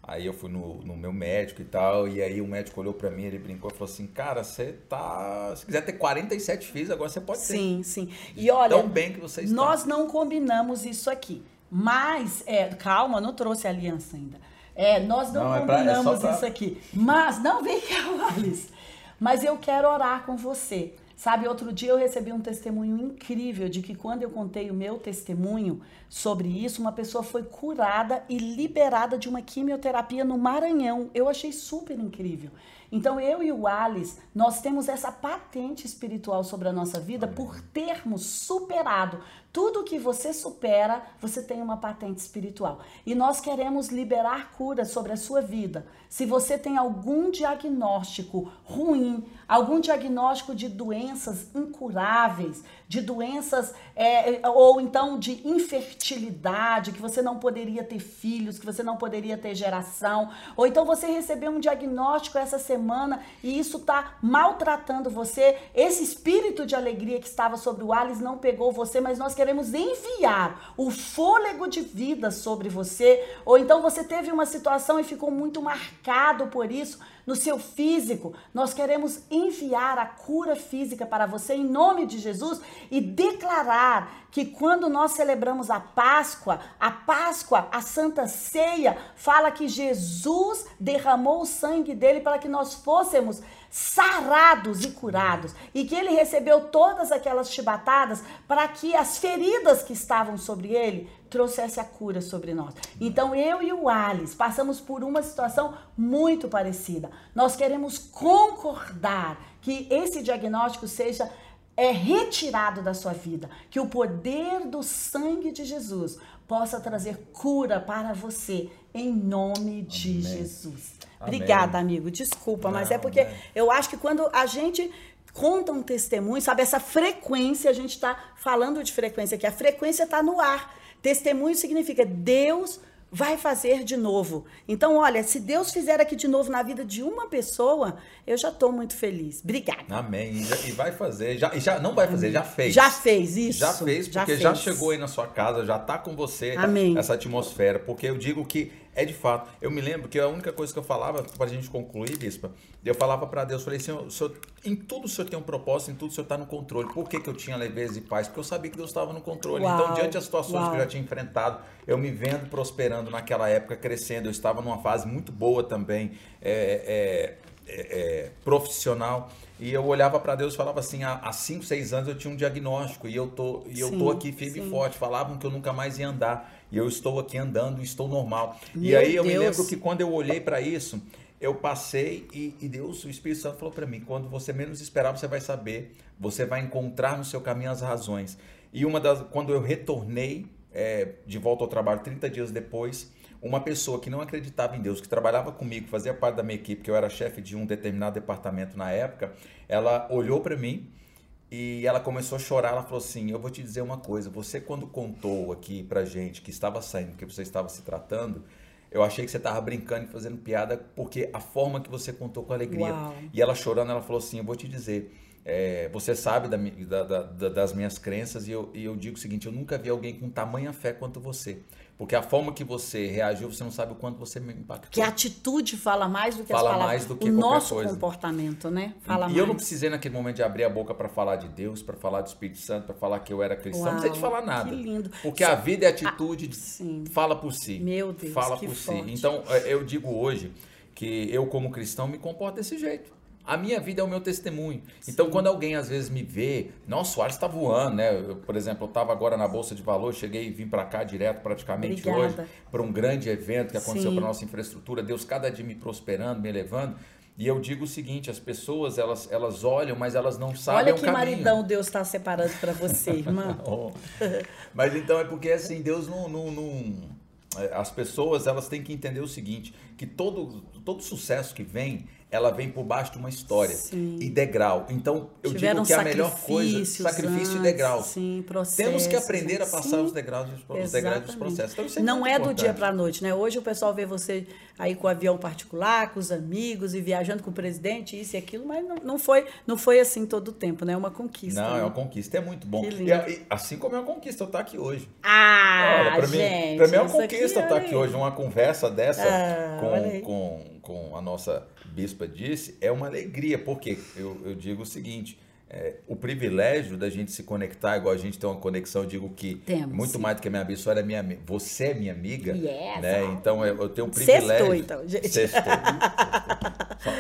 Aí eu fui no, no, meu médico e tal, e aí o médico olhou para mim, ele brincou e falou assim, cara, você tá... Se quiser ter 47 filhos, agora você pode ter. Sim, sim. E olha, Tão bem que você está. nós não combinamos isso aqui. Mas, é, calma, não trouxe aliança ainda. É, nós não, Não, é pra- é combinamos pra- isso aqui. Mas, não, vem cá, Alice. Mas eu quero orar com você. Sabe, outro dia eu recebi um testemunho incrível de que quando eu contei o meu testemunho sobre isso, uma pessoa foi curada e liberada de uma quimioterapia no Maranhão. Eu achei super incrível. Então eu e o Alice, nós temos essa patente espiritual sobre a nossa vida por termos superado tudo que você supera, você tem uma patente espiritual. E nós queremos liberar cura sobre a sua vida. Se você tem algum diagnóstico ruim, algum diagnóstico de doenças incuráveis, de doenças é, ou então de infertilidade, que você não poderia ter filhos, que você não poderia ter geração, ou então você recebeu um diagnóstico essa semana e isso está maltratando você, esse espírito de alegria que estava sobre o Alice não pegou você, mas nós queremos enviar o fôlego de vida sobre você, ou então você teve uma situação e ficou muito marcado por isso. no seu físico. Nós queremos enviar a cura física para você em nome de Jesus e declarar que quando nós celebramos a Páscoa, a Páscoa, a Santa Ceia, fala que Jesus derramou o sangue dele para que nós fôssemos sarados e curados, e que ele recebeu todas aquelas chibatadas para que as feridas que estavam sobre ele trouxesse a cura sobre nós. Então eu e o Alice passamos por uma situação muito parecida. Nós queremos concordar que esse diagnóstico seja é retirado da sua vida, que o poder do sangue de Jesus possa trazer cura para você em nome de Amém. Jesus. Obrigada, amigo. Desculpa, Não, mas é porque eu acho que quando a gente conta um testemunho, sabe, essa frequência, a gente está falando de frequência aqui, a frequência está no ar. Testemunho significa Deus vai fazer de novo. Então, olha, se Deus fizer aqui de novo na vida de uma pessoa, eu já estou muito feliz. Obrigada. Amém. E, vai fazer, já, já não vai fazer, já fez. Já fez isso. Já fez, porque já, já chegou aí na sua casa, já está com você Amém. essa atmosfera, porque eu digo que é de fato. Eu me lembro que a única coisa que eu falava, para a gente concluir, Bispa, eu falava para Deus, falei, Senhor, senhor, em tudo o Senhor tem um propósito, em tudo o Senhor está no controle. Por que, que eu tinha leveza e paz? Porque eu sabia que Deus estava no controle. Uau, então, diante das situações uau. que eu já tinha enfrentado, eu me vendo prosperando naquela época, crescendo, eu estava numa fase muito boa também, é, é, é, é profissional. E eu olhava para Deus e falava assim: há 5, 6 anos eu tinha um diagnóstico e eu tô, e eu sim, tô aqui firme e forte. Falavam que eu nunca mais ia andar. E eu estou aqui andando estou normal. Meu e aí eu Deus. me lembro que quando eu olhei para isso, eu passei e, e, Deus, o Espírito Santo falou para mim: quando você menos esperar, você vai saber, você vai encontrar no seu caminho as razões. E uma das, quando eu retornei é, de volta ao trabalho 30 dias depois, uma pessoa que não acreditava em Deus, que trabalhava comigo, fazia parte da minha equipe, que eu era chefe de um determinado departamento na época, ela olhou para mim e ela começou a chorar, ela falou assim: "Eu vou te dizer uma coisa, você quando contou aqui pra gente que estava saindo, que você estava se tratando, eu achei que você estava brincando e fazendo piada, porque a forma que você contou com alegria. Uau. E ela chorando, ela falou assim: Eu vou te dizer, é, você sabe da, da, da, das minhas crenças, e eu, e eu digo o seguinte: eu nunca vi alguém com tamanha fé quanto você. Porque a forma que você reagiu, você não sabe o quanto você me impactou. Que a atitude fala mais do que fala as palavras. mais do que o nosso coisa. comportamento, né? Fala e mais. eu não precisei naquele momento de abrir a boca para falar de Deus, para falar do Espírito Santo, para falar que eu era cristão. Uau, não precisei de falar nada. Que lindo. Porque Só... a vida e a atitude fala por si. Meu Deus, Fala por forte. si. Então, é, eu digo hoje que eu como cristão me comporto desse jeito. A minha vida é o meu testemunho. Então, Sim. Então, quando alguém às vezes me vê, nossa, o Soares está voando, né? Eu, por exemplo, eu estava agora na Bolsa de Valores, cheguei e vim para cá direto praticamente Obrigada. hoje, para um grande evento que aconteceu para nossa infraestrutura. Deus cada dia me prosperando, me elevando. E eu digo o seguinte, as pessoas, elas, elas olham, mas elas não sabem Olha que maridão Deus está separando para você, irmã. oh. Mas então é porque assim, Deus não, não, não... É, as pessoas, elas têm que entender o seguinte, que todo, todo sucesso que vem ela vem por baixo de uma história sim. e degrau. Então, eu Tiveram digo que a melhor coisa, sacrifício antes, e degrau. Sim, processo, Temos que aprender a passar os degraus, os degraus dos processos. Então, é Não é importante. do dia para a noite, né? Hoje o pessoal vê você aí com o avião particular, com os amigos e viajando com o presidente, isso e aquilo, mas não, não foi, não foi assim todo o tempo, né? É uma conquista. Não, né? é uma conquista, é muito bom. E, e, assim como é uma conquista eu estar aqui hoje. Ah, gente, mim, para mim é uma conquista estar aqui hoje, uma conversa dessa ah, com, com, com a nossa bispa disse, é uma alegria, porque eu, eu digo o seguinte: é, o privilégio da gente se conectar, igual a gente tem uma conexão, eu digo que Temos, muito sim. mais do que a minha amiga, é minha você é minha amiga, yes, né? Então eu, eu tenho um privilégio. Sextou, então, gente. Sextou.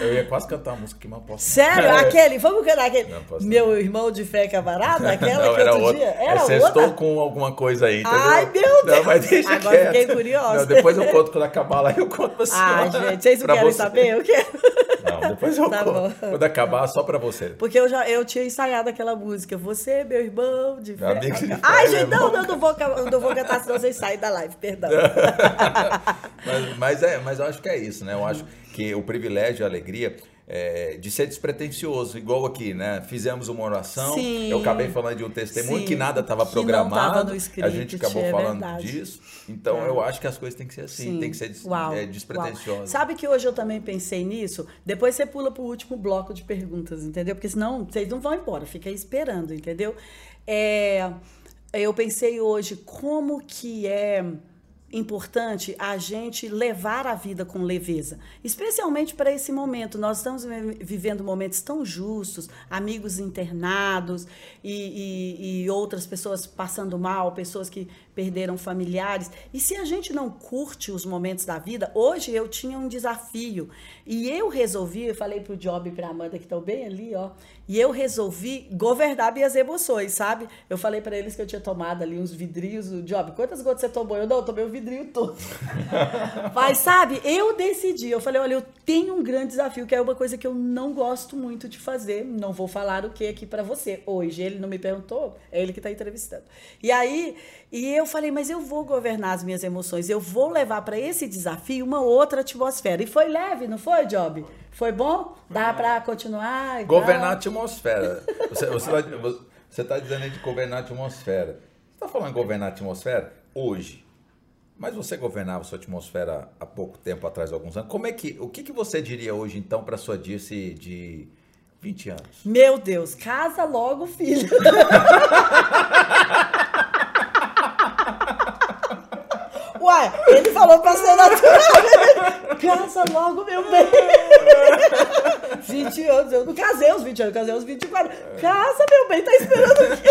eu ia quase cantar uma música que não posso. Sério? É. Aquele, vamos cantar aquele. Meu irmão de fé camarada, aquela não, que outro outra. dia. Era é, outra? com alguma coisa aí, entendeu? Ai, meu Deus. Não, mas deixa Agora quieto. fiquei curiosa. Não, depois eu conto quando acabar lá, eu conto pra Ah, gente, vocês não querem você. saber? Eu quero. Não, depois eu tá conto. Bom. Quando acabar, só pra você. Porque eu já eu tinha ensaiado aquela música. Você, meu irmão de fé. Amigo de fé Ai, gente, não, não, não vou, não vou cantar, senão vocês saem da live, perdão. mas, mas, é, mas eu acho que é isso, né? Eu acho que o privilégio e a alegria é, de ser despretensioso, igual aqui, né? Fizemos uma oração, Sim. eu acabei falando de um testemunho Sim. que nada estava programado, script, a gente acabou é falando verdade. disso. Então é. eu acho que as coisas têm que ser assim, Sim. tem que ser des é, despretensiosas. Sabe que hoje eu também pensei nisso? Depois você pula para o último bloco de perguntas, entendeu? Porque senão vocês não vão embora, fica aí esperando, entendeu? É, eu pensei hoje como que é importante a gente levar a vida com leveza, especialmente para esse momento. Nós estamos vivendo momentos tão justos, amigos internados e, e, e outras pessoas passando mal, pessoas que perderam familiares. E se a gente não curte os momentos da vida, hoje eu tinha um desafio e eu resolvi, eu falei pro Job e pra Amanda que estão bem ali, ó, e eu resolvi governar minhas emoções, sabe? Eu falei para eles que eu tinha tomado ali uns vidrinhos, o Job, quantas gotas você tomou? Eu não, eu tomei o vidrinho todo. Mas sabe, eu decidi, eu falei, olha, eu tenho um grande desafio, que é uma coisa que eu não gosto muito de fazer, não vou falar o que aqui para você hoje. Ele não me perguntou, é ele que tá entrevistando. E aí, e eu falei, mas eu vou governar as minhas emoções, eu vou levar para esse desafio uma outra atmosfera. E foi leve, não foi, Job? Foi bom? Dá para continuar? Governar a atmosfera. Você está você, você tá dizendo aí de governar a atmosfera. Você está falando de governar a atmosfera hoje. Mas você governava a sua atmosfera há pouco tempo atrás, alguns anos. Como é que, o que, que você diria hoje, então, para sua Dirce de 20 anos? Meu Deus, casa logo, filho. Ele falou pra ser natural. Casa logo, meu bem. 20 anos, eu não casei aos 20 anos, casei aos 24. Casa, meu bem, tá esperando o quê?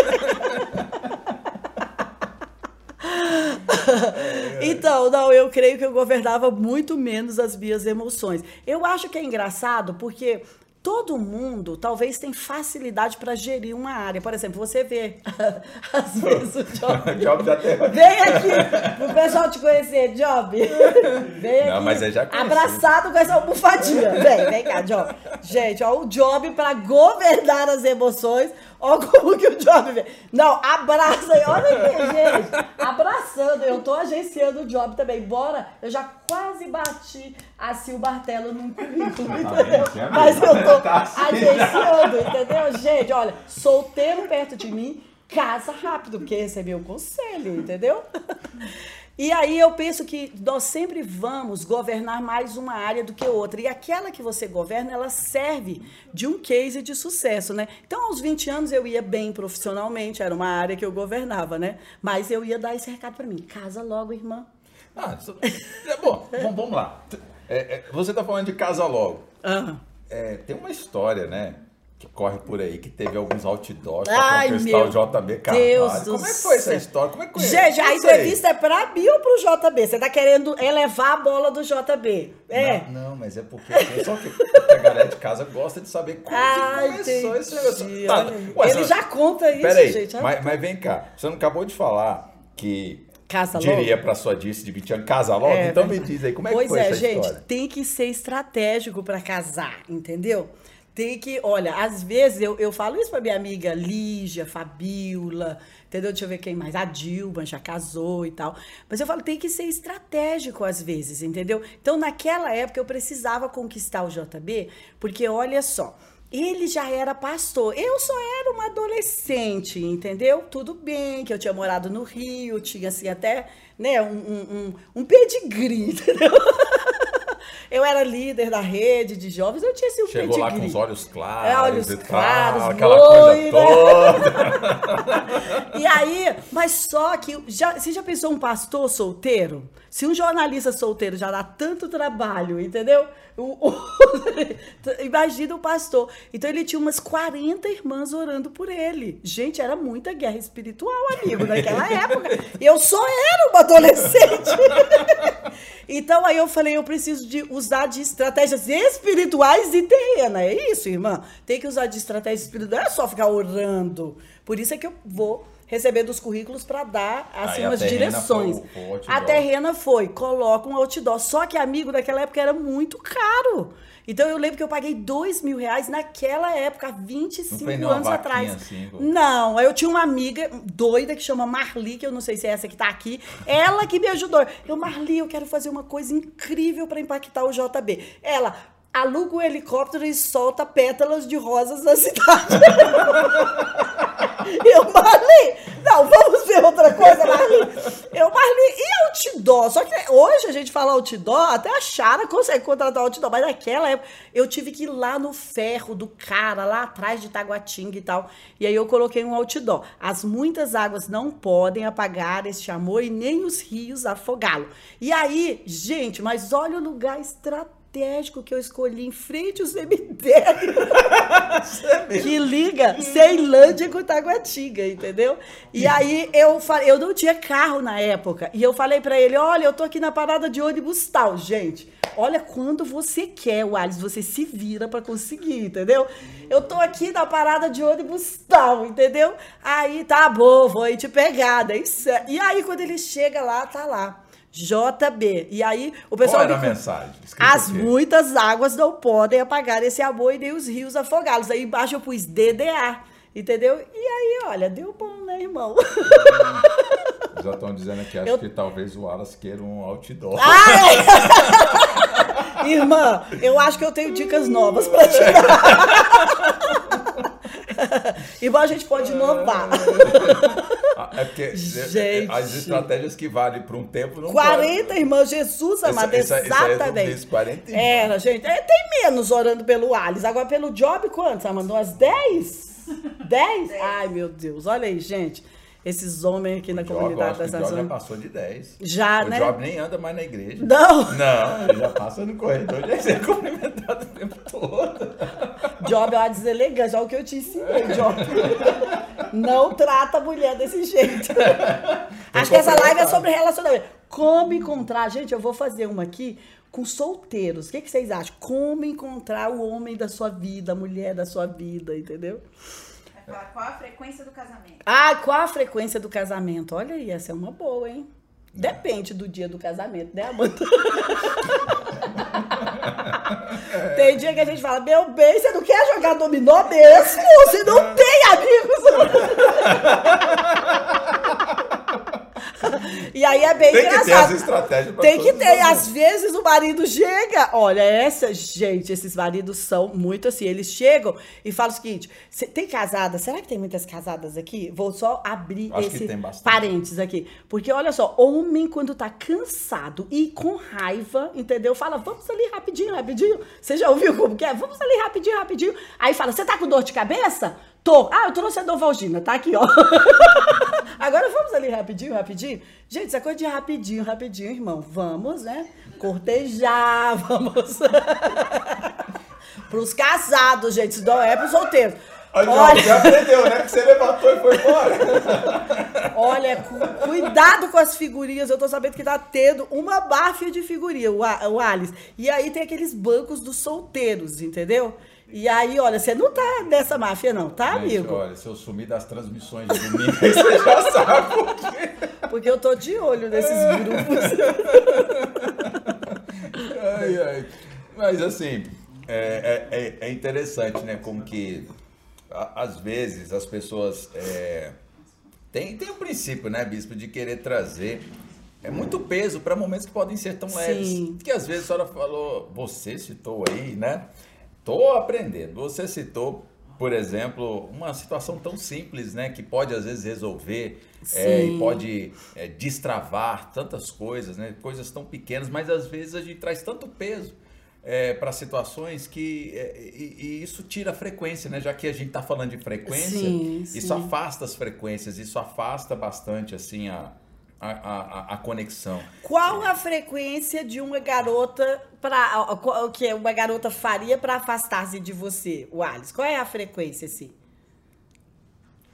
então, não, eu creio que eu governava muito menos as minhas emoções. Eu acho que é engraçado porque todo mundo talvez tem facilidade para gerir uma área. Por exemplo, você vê, às vezes, o Job. Job já tem... Vem aqui, pro pessoal te conhecer, Job. Vem aqui. Não, mas é já abraçado com essa almofadinha. Vem, vem cá, Job. Gente, ó, o Job para governar as emoções. Ó como que o Job vê. Não, abraça aí. Olha aqui, gente. Abraçando. Eu tô agenciando o Job também. Bora. Eu já quase bati assim o martelo num currículo, tá entendeu? Mas eu tô tá assim. agenciando, entendeu? Gente, olha, solteiro perto de mim, casa rápido, porque recebeu o conselho, entendeu? E aí eu penso que nós sempre vamos governar mais uma área do que outra. E aquela que você governa, ela serve de um case de sucesso, né? Então, aos 20 anos eu ia bem profissionalmente, era uma área que eu governava, né? Mas eu ia dar esse recado para mim: casa logo, irmã. Ah, é bom, vamos lá. É, é, você está falando de casa logo. Ah. É, tem uma história, né? Que corre por aí, que teve alguns outdoors para conquistar o JB Carvalho. Deus Como é que foi essa história? Como é que Gente, a entrevista é para mim ou para o JB? Você está querendo elevar a bola do JB? É. Não, não mas é porque só que a galera de casa gosta de saber como Ai, que começou esse negócio. Tá, ué, Ele já conta isso, Peraí, gente. Mas, mas vem cá, você não acabou de falar que Casa Diria para sua Dirce de 20 anos, casa logo? É, então me diz aí, como é pois que foi é, essa gente, história? tem que ser estratégico para casar, entendeu? Tem que, olha, às vezes eu, eu falo isso para minha amiga Lígia, Fabiola, entendeu? Deixa eu ver quem mais. A Dilma já casou e tal. Mas eu falo, tem que ser estratégico às vezes, entendeu? Então, naquela época, eu precisava conquistar o JB, porque olha só. Ele já era pastor. Eu só era uma adolescente, entendeu? Tudo bem que eu tinha morado no Rio, tinha assim até né, um, um, um, um pedigree, entendeu? Eu era líder da rede de jovens, eu tinha esse um Chegou pedigree. lá com os olhos claros. É, olhos e claros, tal, aquela coisa toda. e aí, mas só que, já, você já pensou um pastor solteiro? Se um jornalista solteiro já dá tanto trabalho, entendeu? O, o, imagina o pastor. Então ele tinha umas 40 irmãs orando por ele. Gente, era muita guerra espiritual, amigo, naquela época. Eu só era uma adolescente. então aí eu falei, eu preciso de usar de estratégias espirituais e terrena. É isso, irmã. Tem que usar de estratégia espiritual, não é só ficar orando. Por isso é que eu vou recebendo os currículos para dar assim Aí umas direções. foi a terrena foi, coloca um outdoor. Só que, amigo, naquela época era muito caro. Então eu lembro que eu paguei dois mil reais naquela época, há 25 Não anos atrás. assim? Não, eu tinha uma amiga doida que chama Marli, que eu não sei se é essa que tá aqui. Ela que me ajudou. Eu, Marli, eu quero fazer uma coisa incrível para impactar o JB. Ela aluga um helicóptero e solta pétalas de rosas na cidade. Eu, Marli, não, vamos ver outra coisa, Marli. Eu, Marli, e outdoor. Só que hoje a gente fala outdoor, até a Chara consegue contratar outdoor. Mas naquela época eu tive que ir lá no ferro do cara, lá atrás de Taguatinga e tal. E aí eu coloquei um outdoor. As muitas águas não podem apagar este amor e nem os rios afogá-lo. E aí, gente, mas olha o lugar estratégico estratégico que eu escolhi em frente ao cemitério. que liga Ceilândia com Taguatinga, entendeu? E aí eu falei, eu não tinha carro na época. E eu falei para ele: olha, eu tô aqui na parada de ônibus tal. Gente, olha quando você quer, o Alice, você se vira para conseguir, entendeu? Eu tô aqui na parada de ônibus tal, entendeu? Aí tá bom, vou aí te pegar. E aí, quando ele chega lá, tá lá. JB. E aí o pessoal. Qual era a mensagem? As muitas águas não podem apagar esse amor e nem os rios afogá-los. Aí embaixo eu pus DDA. Entendeu? E aí, olha, deu bom, né, irmão? Já estão dizendo aqui, acho eu... que talvez o Wallace queira um outdoor. Ah, é. Irmã, eu acho que eu tenho dicas novas para te dar. Igual a gente pode inovar. Ah, é porque gente. as estratégias que valem para um tempo não 40, pode. irmã, Jesus amado, essa, exatamente. Essa é 40 Era, gente. É, tem menos orando pelo Alice. Agora, pelo Job, quantos? Ela mandou umas 10? 10? Ai, meu Deus. Olha aí, gente esses homens aqui o na Job, comunidade dessa zona. já passou de 10. Já, o né? O Job nem anda mais na igreja. Não. Não, ele já passa no corredor, já é cumprimentado o tempo todo. Job é uma deselegante, olha o que eu te ensinei, Job. Não trata a mulher desse jeito. Acho que essa live é sobre relacionamento. Como encontrar, gente, eu vou fazer uma aqui com solteiros. O que, que vocês acham? Como encontrar o homem da sua vida, a mulher da sua vida, entendeu? falar qual a frequência do casamento. Ah, qual a frequência do casamento? Olha aí, essa é uma boa, hein? Depende do dia do casamento, né, Amanda? tem dia que a gente fala, meu bem, você não quer jogar dominó mesmo? Você não tem amigos! E aí é bem Tem engraçado. que ter as estratégias Tem que ter. Às vezes o marido chega. Olha, essa, gente, esses maridos são muito assim. Eles chegam e falam o seguinte: tem casada? Será que tem muitas casadas aqui? Vou só abrir Acho esse parênteses aqui. Porque olha só, homem, quando tá cansado e com raiva, entendeu? Fala, vamos ali rapidinho, rapidinho. Você já ouviu como que é? Vamos ali rapidinho, rapidinho. Aí fala, você tá com dor de cabeça? Tô. Ah, eu trouxe a Dovalgina, tá aqui, ó. Agora vamos ali rapidinho, rapidinho. Gente, isso é coisa de rapidinho, rapidinho, irmão. Vamos, né? Cortejar, vamos. pros casados, gente. Isso não é pros solteiros. Olha, Olha... já aprendeu, né? Que você levantou e foi embora. Olha, cu cuidado com as figurinhas. Eu tô sabendo que tá tendo uma máfia de figurinha, o, o Alice. E aí tem aqueles bancos dos solteiros, entendeu? E aí, olha, você não tá nessa máfia, não, tá, Gente, amigo? Olha, se eu sumir das transmissões de domingo, você já sabe por quê. Porque eu tô de olho nesses grupos. ai, ai. Mas assim, é, é, é, interessante, né? Como que às vezes as pessoas é, tem, tem um princípio, né, bispo, de querer trazer é muito peso para momentos que podem ser tão leves. Sim. Que às vezes a senhora falou, você citou aí, né? Estou aprendendo. Você citou, por exemplo, uma situação tão simples, né? Que pode às vezes resolver é, e pode é, destravar tantas coisas, né? Coisas tão pequenas, mas às vezes a gente traz tanto peso é, para situações que é, e, e, isso tira a frequência, né? Já que a gente está falando de frequência, sim, isso sim. afasta as frequências, isso afasta bastante assim a, a, a, a, conexão. Qual a frequência de uma garota para o que uma garota faria para afastar-se de você, o Alice? Qual é a frequência assim?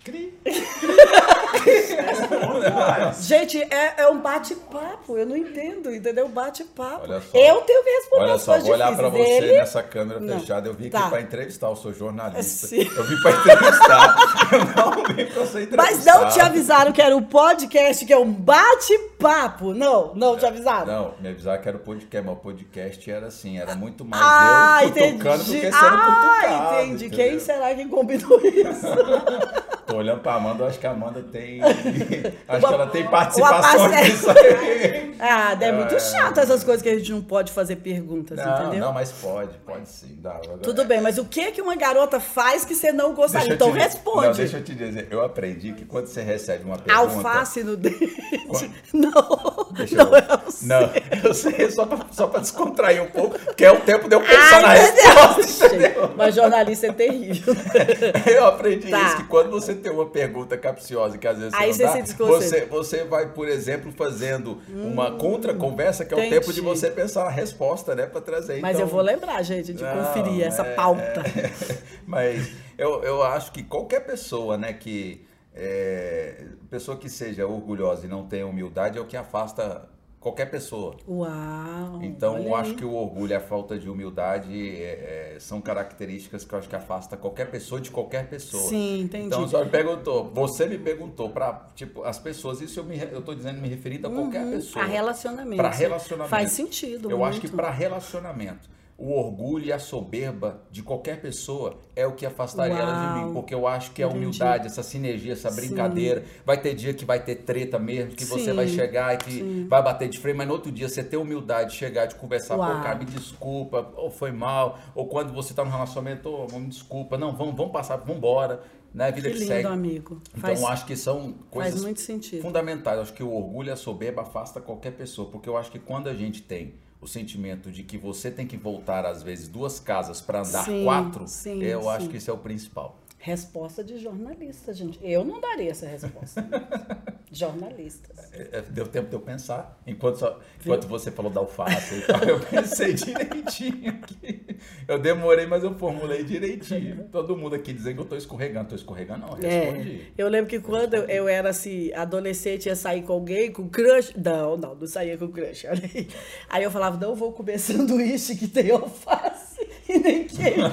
Cri. Gente, é, é um bate-papo. Eu não entendo, entendeu? Bate-papo. Eu tenho que responder Olha as só, vou olhar para você Ele... nessa câmera não. fechada. Eu vim tá. aqui para entrevistar. Eu sou jornalista. Sim. Eu vim para entrevistar. eu não vim para ser entrevistado. Mas não te avisaram que era um podcast, que é um bate-papo? Não, não te avisaram? Não, me avisaram que era o podcast, mas o podcast era assim, era muito mais ah, eu cutucando do que sendo ah, cutucado. entendi. Entendeu? Quem será que combinou isso? Tô olhando pra Amanda, acho que a Amanda tem. acho que ela tem participação nisso aí. Ah, é muito é... chato essas coisas que a gente não pode fazer perguntas, não, entendeu? Não, mas pode, pode sim. Agora... Tudo bem, mas o que que uma garota faz que você não gostaria? Então te... responde. Não, deixa eu te dizer, eu aprendi que quando você recebe uma pergunta. Alface no dente. Quando... Não. Deixa Não, eu... eu sei. Não, eu sei, só pra, só pra descontrair um pouco, que é o tempo de eu pensar na Ai, meu resposta, Deus, entendeu? gente, Mas jornalista é terrível. Eu aprendi Tá. isso, que quando você tem uma pergunta capciosa que às vezes Aí você você não se dá, você, você vai, por exemplo, fazendo uma contra-conversa, que é o entendi. tempo de você pensar na resposta, né, para trazer. Mas Então, eu vou lembrar, gente, de Não, conferir essa é- pauta. Mas eu, eu acho que qualquer pessoa, né, que é, pessoa que seja orgulhosa e não tenha humildade é o que afasta qualquer pessoa. Uau! Então, eu aí. acho que o orgulho e a falta de humildade é, é, são características que eu acho que afasta qualquer pessoa de qualquer pessoa. Sim, entendi. Então, só me perguntou, você me perguntou para, tipo, as pessoas, isso eu, me, eu tô dizendo me referindo a qualquer pessoa. A Uhum. relacionamento. Para relacionamento. Faz sentido. Eu acho que muito. para relacionamento, o orgulho e a soberba de qualquer pessoa é o que afastaria ela de Uau. mim. Porque eu acho que a Entendi. humildade, essa sinergia, essa Sim. brincadeira. Vai ter dia que vai ter treta mesmo, que você Sim. vai chegar e que vai bater de frente, mas no outro dia você ter humildade, chegar de conversar, Uau. pô, cara, me desculpa, ou foi mal, ou quando você tá no relacionamento, ô, me desculpa, não, vamos, vamos passar, vamos embora, né? A vida Que que, lindo, segue. amigo. Então, Faz, acho que são coisas faz muito sentido. fundamentais. Acho que o orgulho e a soberba afasta qualquer pessoa, porque eu acho que quando a gente tem o sentimento de que você tem que voltar às vezes duas casas para andar Sim, quatro, sim, eu sim. acho que isso é o principal. Resposta de jornalista, gente. Eu não daria essa resposta. Jornalistas. É, é, Deu tempo de eu pensar. Enquanto, só- enquanto você falou da alface e tal, eu pensei direitinho aqui. Eu demorei, mas eu formulei direitinho. Todo mundo aqui dizendo que eu tô escorregando. Tô escorregando, não. É, Respondi. eu lembro que quando eu, eu era assim, adolescente, ia sair com alguém, com crush. Não, não, não saía com crush. Aí. Aí eu falava, não vou comer sanduíche que tem alface e nem queijo.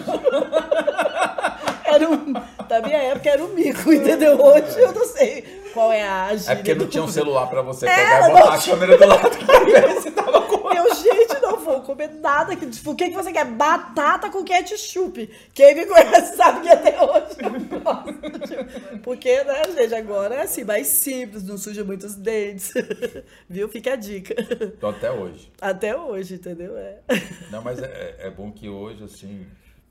Era um, da minha época era um mico, entendeu? Hoje eu não sei qual é a gíria É porque não tinha um celular pra você É, pegar e botar a tinha. câmera do lado pra ver se tava com Eu, gente, não vou comer nada. que- O que, que você quer? Batata com ketchup. Quem me conhece sabe que até hoje eu gosto. Porque, né, gente, agora é assim, mais simples, não suja muitos dentes. Viu? Fica a dica. Tô até hoje. Até hoje, entendeu? É. Não, mas é, é bom que hoje, assim,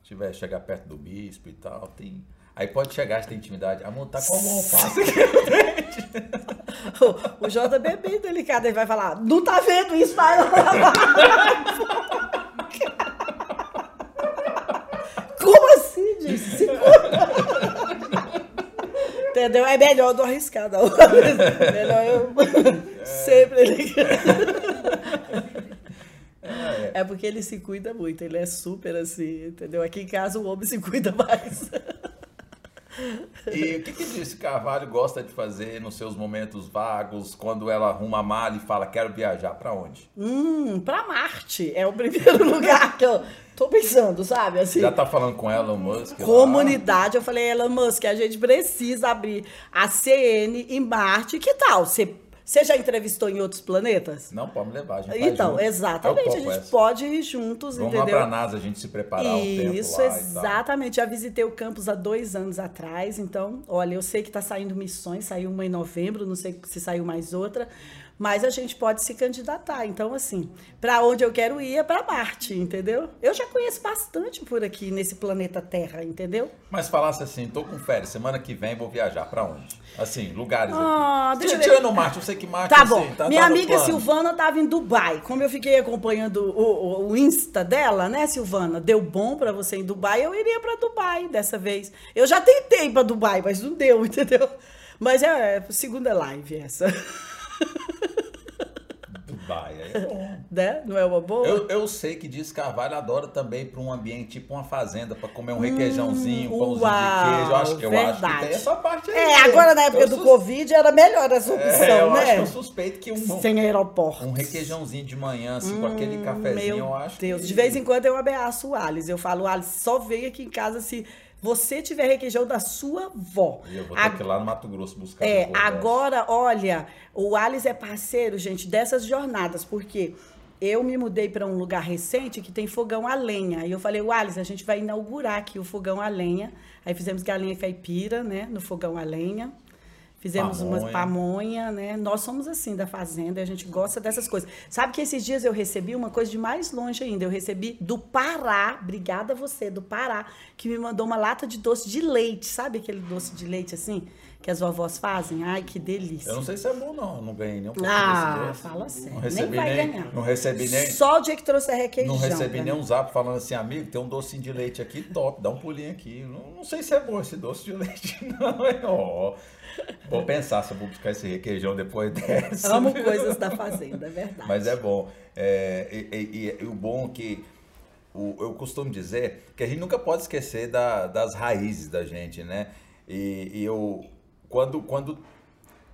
tiver chegar perto do bispo e tal, tem. Aí pode chegar, se tem intimidade. Amor, tá com algum alface aqui. O, o JB é bem delicado, ele vai falar, não tá vendo isso, vai lá. Como assim, disse? Entendeu? É melhor não arriscar, não. Melhor eu sempre ele. É porque ele se cuida muito, ele é super assim, entendeu? Aqui em casa o homem se cuida mais. E o que, que disse Carvalho gosta de fazer nos seus momentos vagos, quando ela arruma a mala e fala, quero viajar, pra onde? Hum, pra Marte é o primeiro lugar que eu tô pensando, sabe? Assim, Já tá falando com Elon Musk? lá? comunidade. Eu falei, Elon Musk, a gente precisa abrir a CN em Marte. Que tal? Você, você já entrevistou em outros planetas? Não, pode me levar, a gente vai Então, junto. exatamente. A gente essa. pode ir juntos, Vamos lá entendeu? pra NASA, a gente se preparar um tempo Isso, lá e tal. exatamente. Já visitei o campus há dois anos atrás, então, olha, eu sei que está saindo missões, saiu uma em novembro, não sei se saiu mais outra, mas a gente pode se candidatar. Então, assim, para onde eu quero ir é para Marte, entendeu? Eu já conheço bastante por aqui nesse planeta Terra, entendeu? Mas falasse assim, tô com férias, semana que vem vou viajar, pra onde? Assim, lugares Ah, aqui. deixa. Tirando Marte, eu sei que Marte, Tá assim, bom. tá, Minha tá amiga plano. Silvana estava em Dubai. Como eu fiquei acompanhando o, o, o Insta dela, né, Silvana? Deu bom para você em Dubai, eu iria para Dubai dessa vez. Eu já tentei para Dubai, mas não deu, entendeu? Mas é, é segunda live essa. Aí é bom. né? Não é uma boa? Eu, eu sei que diz Carvalho adora também para um ambiente tipo uma fazenda, para comer um requeijãozinho, um pãozinho Hum, uau, de queijo. Eu acho que eu acho que verdade. tem essa parte aí. É, agora na época Eu do sus- Covid era melhor essa opção, É, eu acho que né? eu suspeito que um, Sem aeroporto. um requeijãozinho de manhã, assim, com aquele cafezinho, eu acho Deus, que... de vez em quando eu ameaço o Alice. Eu falo, Alice, só vem aqui em casa se você tiver requeijão da sua avó. E eu vou ter A- que ir lá no Mato Grosso buscar. É, depois dessa. agora, olha, o Alice é parceiro, gente, dessas jornadas, porque eu me mudei para um lugar recente que tem fogão a lenha. E eu falei, o Alice, a gente vai inaugurar aqui o fogão a lenha. Aí fizemos galinha caipira, né, no fogão a lenha. Fizemos Pamonha. uma pamonha, né? Nós somos assim da fazenda, a gente gosta dessas coisas. Sabe que esses dias eu recebi uma coisa de mais longe ainda. Eu recebi do Pará, obrigada a você, do Pará, que me mandou uma lata de doce de leite. Sabe aquele doce de leite assim? Que as vovós fazem? Ai, que delícia. Eu não sei se é bom, não. Eu não ganhei nenhum Ah, fala sério. Não Nem vai nem, ganhar. Não recebi nem. Só o dia que trouxe a requeijão. Não recebi pra nem um zap falando assim, amigo, tem um docinho de leite aqui top, dá um pulinho aqui. Não, não sei se é bom esse doce de leite, não. é, ó. Vou pensar se eu vou buscar esse requeijão depois dessa. Amo coisas da fazenda, é verdade. Mas é bom. É, e, e- e o bom é que o- eu costumo dizer que a gente nunca pode esquecer da- das raízes da gente, né? E, e eu quando quando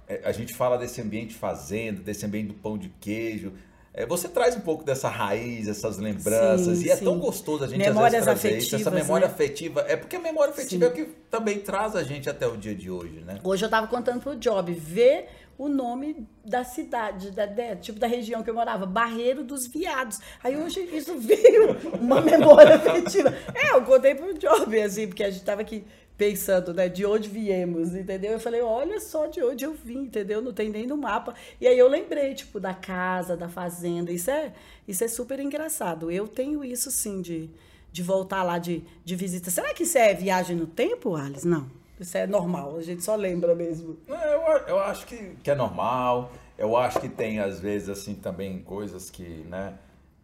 é, a gente fala desse ambiente fazenda, desse ambiente do pão de queijo, é, você traz um pouco dessa raiz, essas lembranças, Sim, e é sim. tão gostoso a gente Memórias às vezes trazer isso, essa memória né? afetiva. É porque a memória afetiva Sim. é o que também traz a gente até o dia de hoje, né? Hoje eu tava contando pro Job, ver o nome da cidade, da, da- tipo da região que eu morava, Barreiro dos Viados. Aí hoje isso veio uma memória afetiva. É, eu contei pro Job, assim, porque a gente tava aqui pensando, né, de onde viemos, entendeu? Eu falei, olha só de onde eu vim, entendeu? Não tem nem no mapa. E aí eu lembrei, tipo, da casa, da fazenda. Isso é, isso é super engraçado. Eu tenho isso, sim, de, de voltar lá de, de visita. Será que isso é viagem no tempo, Alice? Não. Isso é normal, a gente só lembra mesmo. Não, Eu, eu acho que, que é normal. Eu acho que tem, às vezes, assim, também coisas que, né?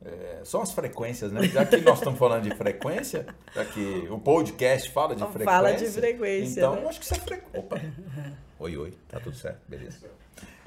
É, são as frequências, né? Já que nós estamos falando de frequência, já que o podcast fala de frequência. Fala de frequência, Então, né? eu acho que isso é frequência. Opa! Oi, oi, tá tudo certo, beleza.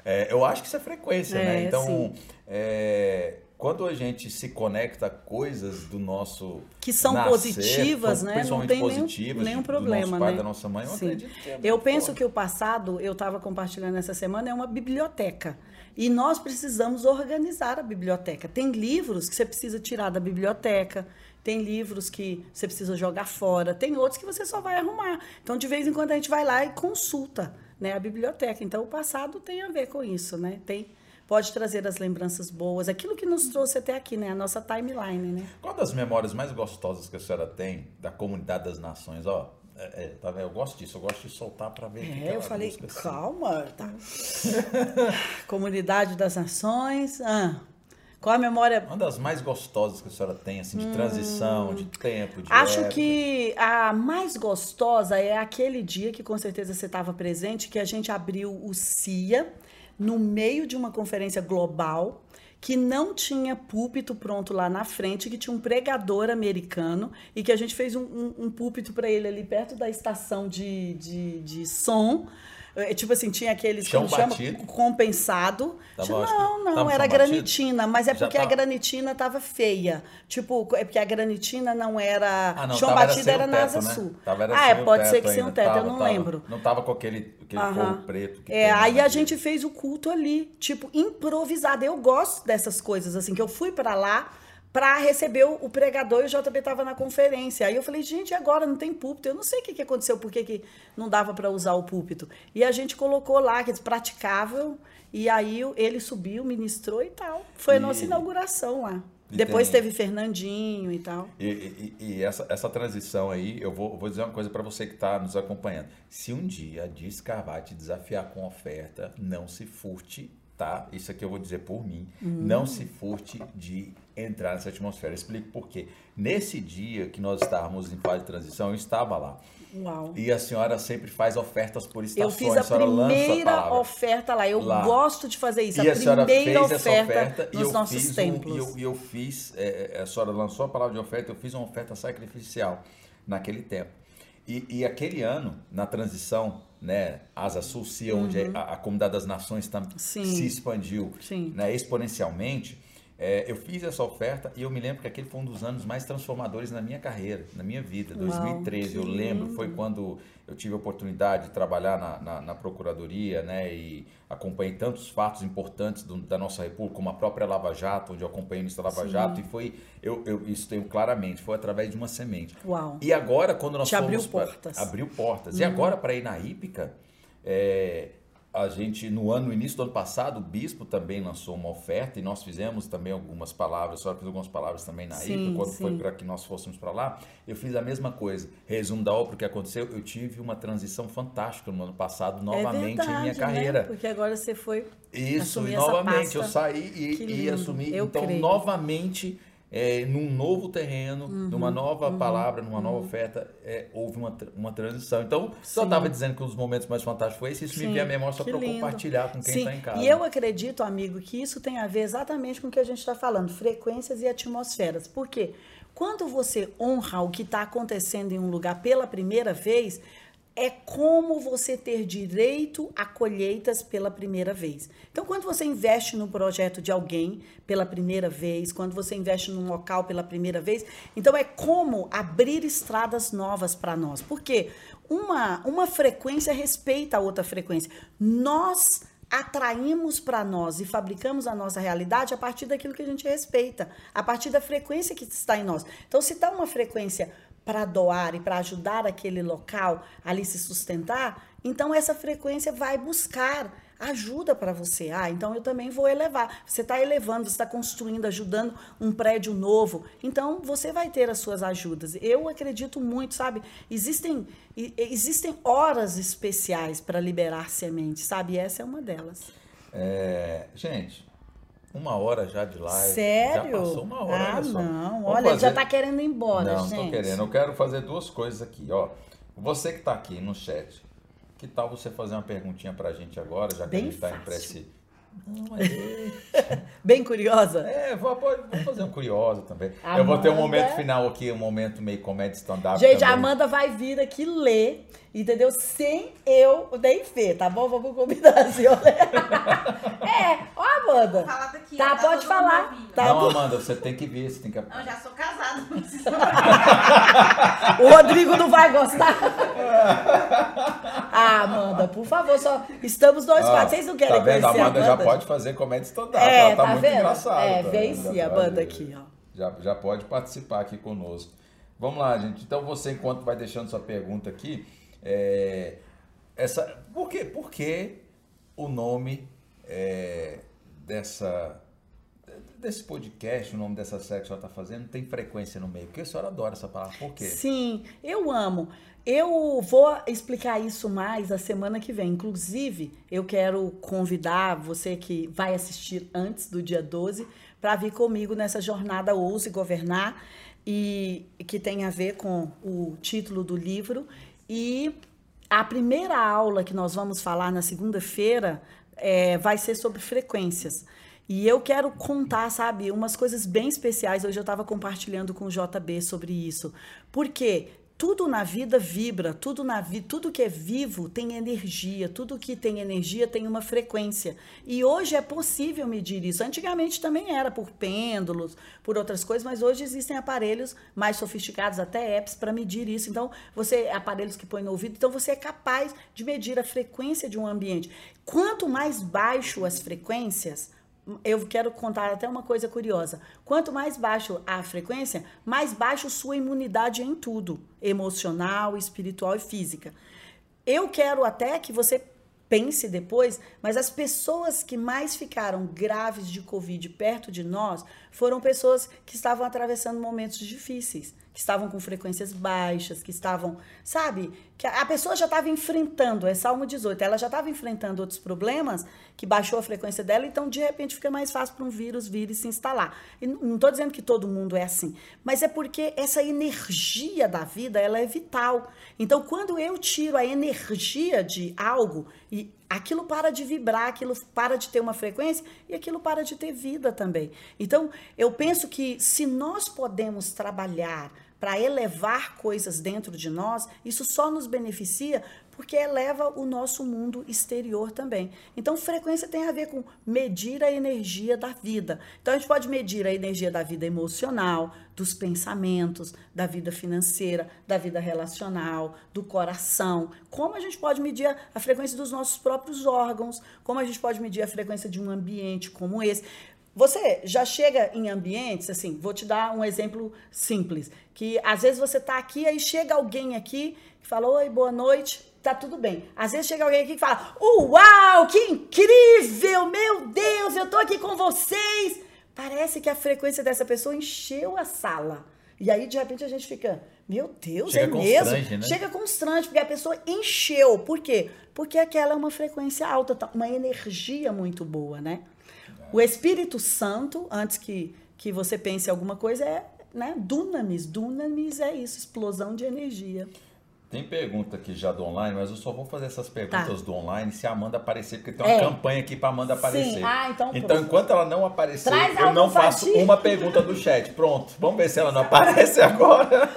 É, eu acho que isso é frequência, né? É, Então, sim. é, quando a gente se conecta a coisas do nosso. Que são nascer, positivas, né? Não tem nenhum- positivas, nenhum do problema, nosso pai, né? da nossa mãe, eu Sim. acredito que é Eu penso forte. que o passado, eu estava compartilhando essa semana, é uma biblioteca. E nós precisamos organizar a biblioteca. Tem livros que você precisa tirar da biblioteca, tem livros que você precisa jogar fora, tem outros que você só vai arrumar. Então, de vez em quando, a gente vai lá e consulta né, a biblioteca. Então, o passado tem a ver com isso, né? Tem, pode trazer as lembranças boas, aquilo que nos trouxe até aqui, né? A nossa timeline, né? Qual das memórias mais gostosas que a senhora tem da comunidade das nações? Ó, é, é, tá vendo? eu gosto disso, eu gosto de soltar para ver. o que É, eu falei, assim. calma, tá. Comunidade das Nações. Ah, qual a memória? Uma das mais gostosas que a senhora tem, assim, de transição, de tempo, de Hum. Acho época. que a mais gostosa é aquele dia que com certeza você estava presente, que a gente abriu o CIA no meio de uma conferência global que não tinha púlpito pronto lá na frente, que tinha um pregador americano e que a gente fez um, um, um púlpito para ele ali perto da estação de, de, de som. É, Tipo assim, tinha aqueles Chão como chama? batido? compensado. Tava, não, que- não, tava era batido? granitina, mas é porque a granitina tava feia. Tipo, é porque a granitina não era. Ah, não, chão era batido era na teto, Asa né? Sul. Tava, era ah, é, pode ser que o ainda, teto, eu tava, não tava. lembro. Não tava com aquele, aquele Aham. forro preto. É, tem aí a gente fez o culto ali, tipo, improvisado. Eu gosto dessas coisas, assim, que eu fui pra lá pra receber o pregador e o JB tava na conferência. Aí eu falei, gente, agora não tem púlpito. Eu não sei o que, que aconteceu, por que que não dava pra usar o púlpito. E a gente colocou lá, que é praticável, e aí ele subiu, ministrou e tal. Foi a E- nossa inauguração lá. e Depois tem- teve Fernandinho e tal. E, e- essa, essa transição aí, eu vou, vou dizer uma coisa para você que está nos acompanhando. Se um dia Carvalho te desafiar com oferta, não se furte, tá? Isso aqui eu vou dizer por mim. Não se furte de entrar nessa atmosfera. Explico por quê. Nesse dia que nós estávamos em fase de transição, eu estava lá. Uau. E a senhora sempre faz ofertas por Eu estações. fiz a lança primeira palavra. oferta lá. Eu Lá. gosto de fazer isso. E a a senhora primeira fez essa oferta, oferta e nos eu nossos fiz um- templos. e eu, e eu fiz, é, é, a senhora lançou a palavra de oferta, eu fiz uma oferta sacrificial naquele tempo. E, e aquele ano, na transição, né, Asa Sul, onde a, a Comunidade das Nações tam- Uhum. Sim. se expandiu Sim. né, exponencialmente, é, eu fiz essa oferta e eu me lembro que aquele foi um dos anos mais transformadores na minha carreira, na minha vida. Uau, 2013, eu que lembro, lindo. foi quando eu tive a oportunidade de trabalhar na, na, na Procuradoria, né, e acompanhei tantos fatos importantes do- da nossa República, como a própria Lava Jato, onde eu acompanhei o Lava Sim. Jato, e foi, eu, eu isso tenho claramente, foi através de uma semente. Uau. E agora, quando nós Te fomos abriu pra- portas. Uhum. abriu portas. E agora, para ir na Hípica, é, a gente, no ano, no início do ano passado, o bispo também lançou uma oferta e nós fizemos também algumas palavras, só fiz algumas palavras também na sim, quando sim. foi para que nós fôssemos para lá, eu fiz a mesma coisa. Resumo da obra, o que aconteceu, eu tive uma transição fantástica no ano passado, é novamente é verdade, em minha carreira. Né? Porque agora você foi. Isso, e novamente eu saí e, e assumi. Eu então, creio. novamente é, num novo terreno, uhum, numa nova uhum, palavra, numa uhum. nova oferta, é, houve uma, uma transição. Então, Sim. só estava dizendo que um dos momentos mais fantásticos foi esse, isso Sim, me veio a memória só para compartilhar com quem está em casa. E eu acredito, amigo, que isso tem a ver exatamente com o que a gente está falando, frequências e atmosferas. Por quê? Quando você honra o que está acontecendo em um lugar pela primeira vez, é como você ter direito a colheitas pela primeira vez. Então, quando você investe no projeto de alguém pela primeira vez, quando você investe num local pela primeira vez, então é como abrir estradas novas para nós. Porque uma, uma frequência respeita a outra frequência. Nós atraímos para nós e fabricamos a nossa realidade a partir daquilo que a gente respeita, a partir da frequência que está em nós. Então, se está uma frequência para doar e para ajudar aquele local ali se sustentar, então essa frequência vai buscar ajuda para você. Ah, então eu também vou elevar. Você está elevando, você está construindo, ajudando um prédio novo. Então você vai ter as suas ajudas. Eu acredito muito, sabe? Existem, existem horas especiais para liberar sementes, sabe? E essa é uma delas. É, gente, uma hora já de live. Sério? Já passou uma hora, ah, olha só. não. Olha, fazer... já tá querendo ir embora, não, gente. Não, tô querendo. Eu quero fazer duas coisas aqui, ó. Você que tá aqui no chat, que tal você fazer uma perguntinha pra gente agora, já que Bem a gente tá indo pra esse... Não, é... Bem curiosa? É, vou, vou, fazer um curioso também. Amanda... Eu vou ter um momento final aqui, um momento meio comédia stand-up. Gente, também. a Amanda vai vir aqui ler entendeu? Sem eu nem ver, tá bom? Vamos combinar assim, olha. é, ó, Amanda. Fala daqui, tá, tá pode falar. Tá não, Amanda, você tem que ver, você tem que. Não, já sou casada. o Rodrigo não vai gostar. ah, Amanda, por favor, só estamos dois ah, Vocês não querem tá vendo? conhecer a Amanda? A Amanda já pode fazer comédia stand É, ela tá, tá muito vendo? engraçada. É, vem sim, a Amanda aqui, ó. Já, já pode participar aqui conosco. Vamos lá, gente. Então você, enquanto vai deixando sua pergunta aqui, é, essa, por, quê? por que o nome é, dessa, desse podcast, o nome dessa série que a senhora está fazendo, tem frequência no meio? Porque a senhora adora essa palavra. Por quê? Sim, eu amo. Eu vou explicar isso mais a semana que vem. Inclusive, eu quero convidar você que vai assistir antes do dia 12 para vir comigo nessa jornada Ouse Governar e que tem a ver com o título do livro e a primeira aula que nós vamos falar na segunda-feira é, vai ser sobre frequências. E eu quero contar, sabe, umas coisas bem especiais. Hoje eu estava compartilhando com o JB sobre isso. Porque tudo na vida vibra, tudo na vida, tudo que é vivo tem energia, tudo que tem energia tem uma frequência. E hoje é possível medir isso. Antigamente também era por pêndulos, por outras coisas, mas hoje existem aparelhos mais sofisticados, até apps para medir isso. Então, você aparelhos que põe no ouvido, então você é capaz de medir a frequência de um ambiente. Quanto mais baixo as frequências, eu quero contar até uma coisa curiosa. Quanto mais baixo a frequência, mais baixo sua imunidade em tudo, emocional, espiritual e física. Eu quero até que você pense depois, mas as pessoas que mais ficaram graves de Covid perto de nós foram pessoas que estavam atravessando momentos difíceis que estavam com frequências baixas, que estavam, sabe? Que a pessoa já estava enfrentando, é Salmo 18, ela já estava enfrentando outros problemas, que baixou a frequência dela, então de repente fica mais fácil para um vírus vir e se instalar. E não estou dizendo que todo mundo é assim, mas é porque essa energia da vida, ela é vital. Então quando eu tiro a energia de algo e aquilo para de vibrar, aquilo para de ter uma frequência e aquilo para de ter vida também. Então, eu penso que se nós podemos trabalhar para elevar coisas dentro de nós, isso só nos beneficia porque eleva o nosso mundo exterior também. Então, frequência tem a ver com medir a energia da vida. Então, a gente pode medir a energia da vida emocional, dos pensamentos, da vida financeira, da vida relacional, do coração. Como a gente pode medir a frequência dos nossos próprios órgãos, como a gente pode medir a frequência de um ambiente como esse. Você já chega em ambientes, assim, vou te dar um exemplo simples, que às vezes você está aqui, aí chega alguém aqui que fala, oi, boa noite, tá tudo bem. Às vezes chega alguém aqui que fala: Uau, que incrível! Meu Deus, eu tô aqui com vocês. Parece que a frequência dessa pessoa encheu a sala. E aí, de repente, a gente fica, meu Deus, Chega é mesmo? né? Chega constante, porque a pessoa encheu. Por quê? Porque aquela é uma frequência alta, tá? uma energia muito boa, né? O Espírito Santo, antes que, que você pense em alguma coisa, é né? Dunamis. Dunamis é isso, explosão de energia. Tem pergunta aqui já do online, mas eu só vou fazer essas perguntas Tá. do online se a Amanda aparecer, porque tem uma É. campanha aqui pra Amanda aparecer. Ah, então Então, pronto. enquanto ela não aparecer, Traz eu não faço uma pergunta do chat. Pronto, vamos ver se ela não aparece agora.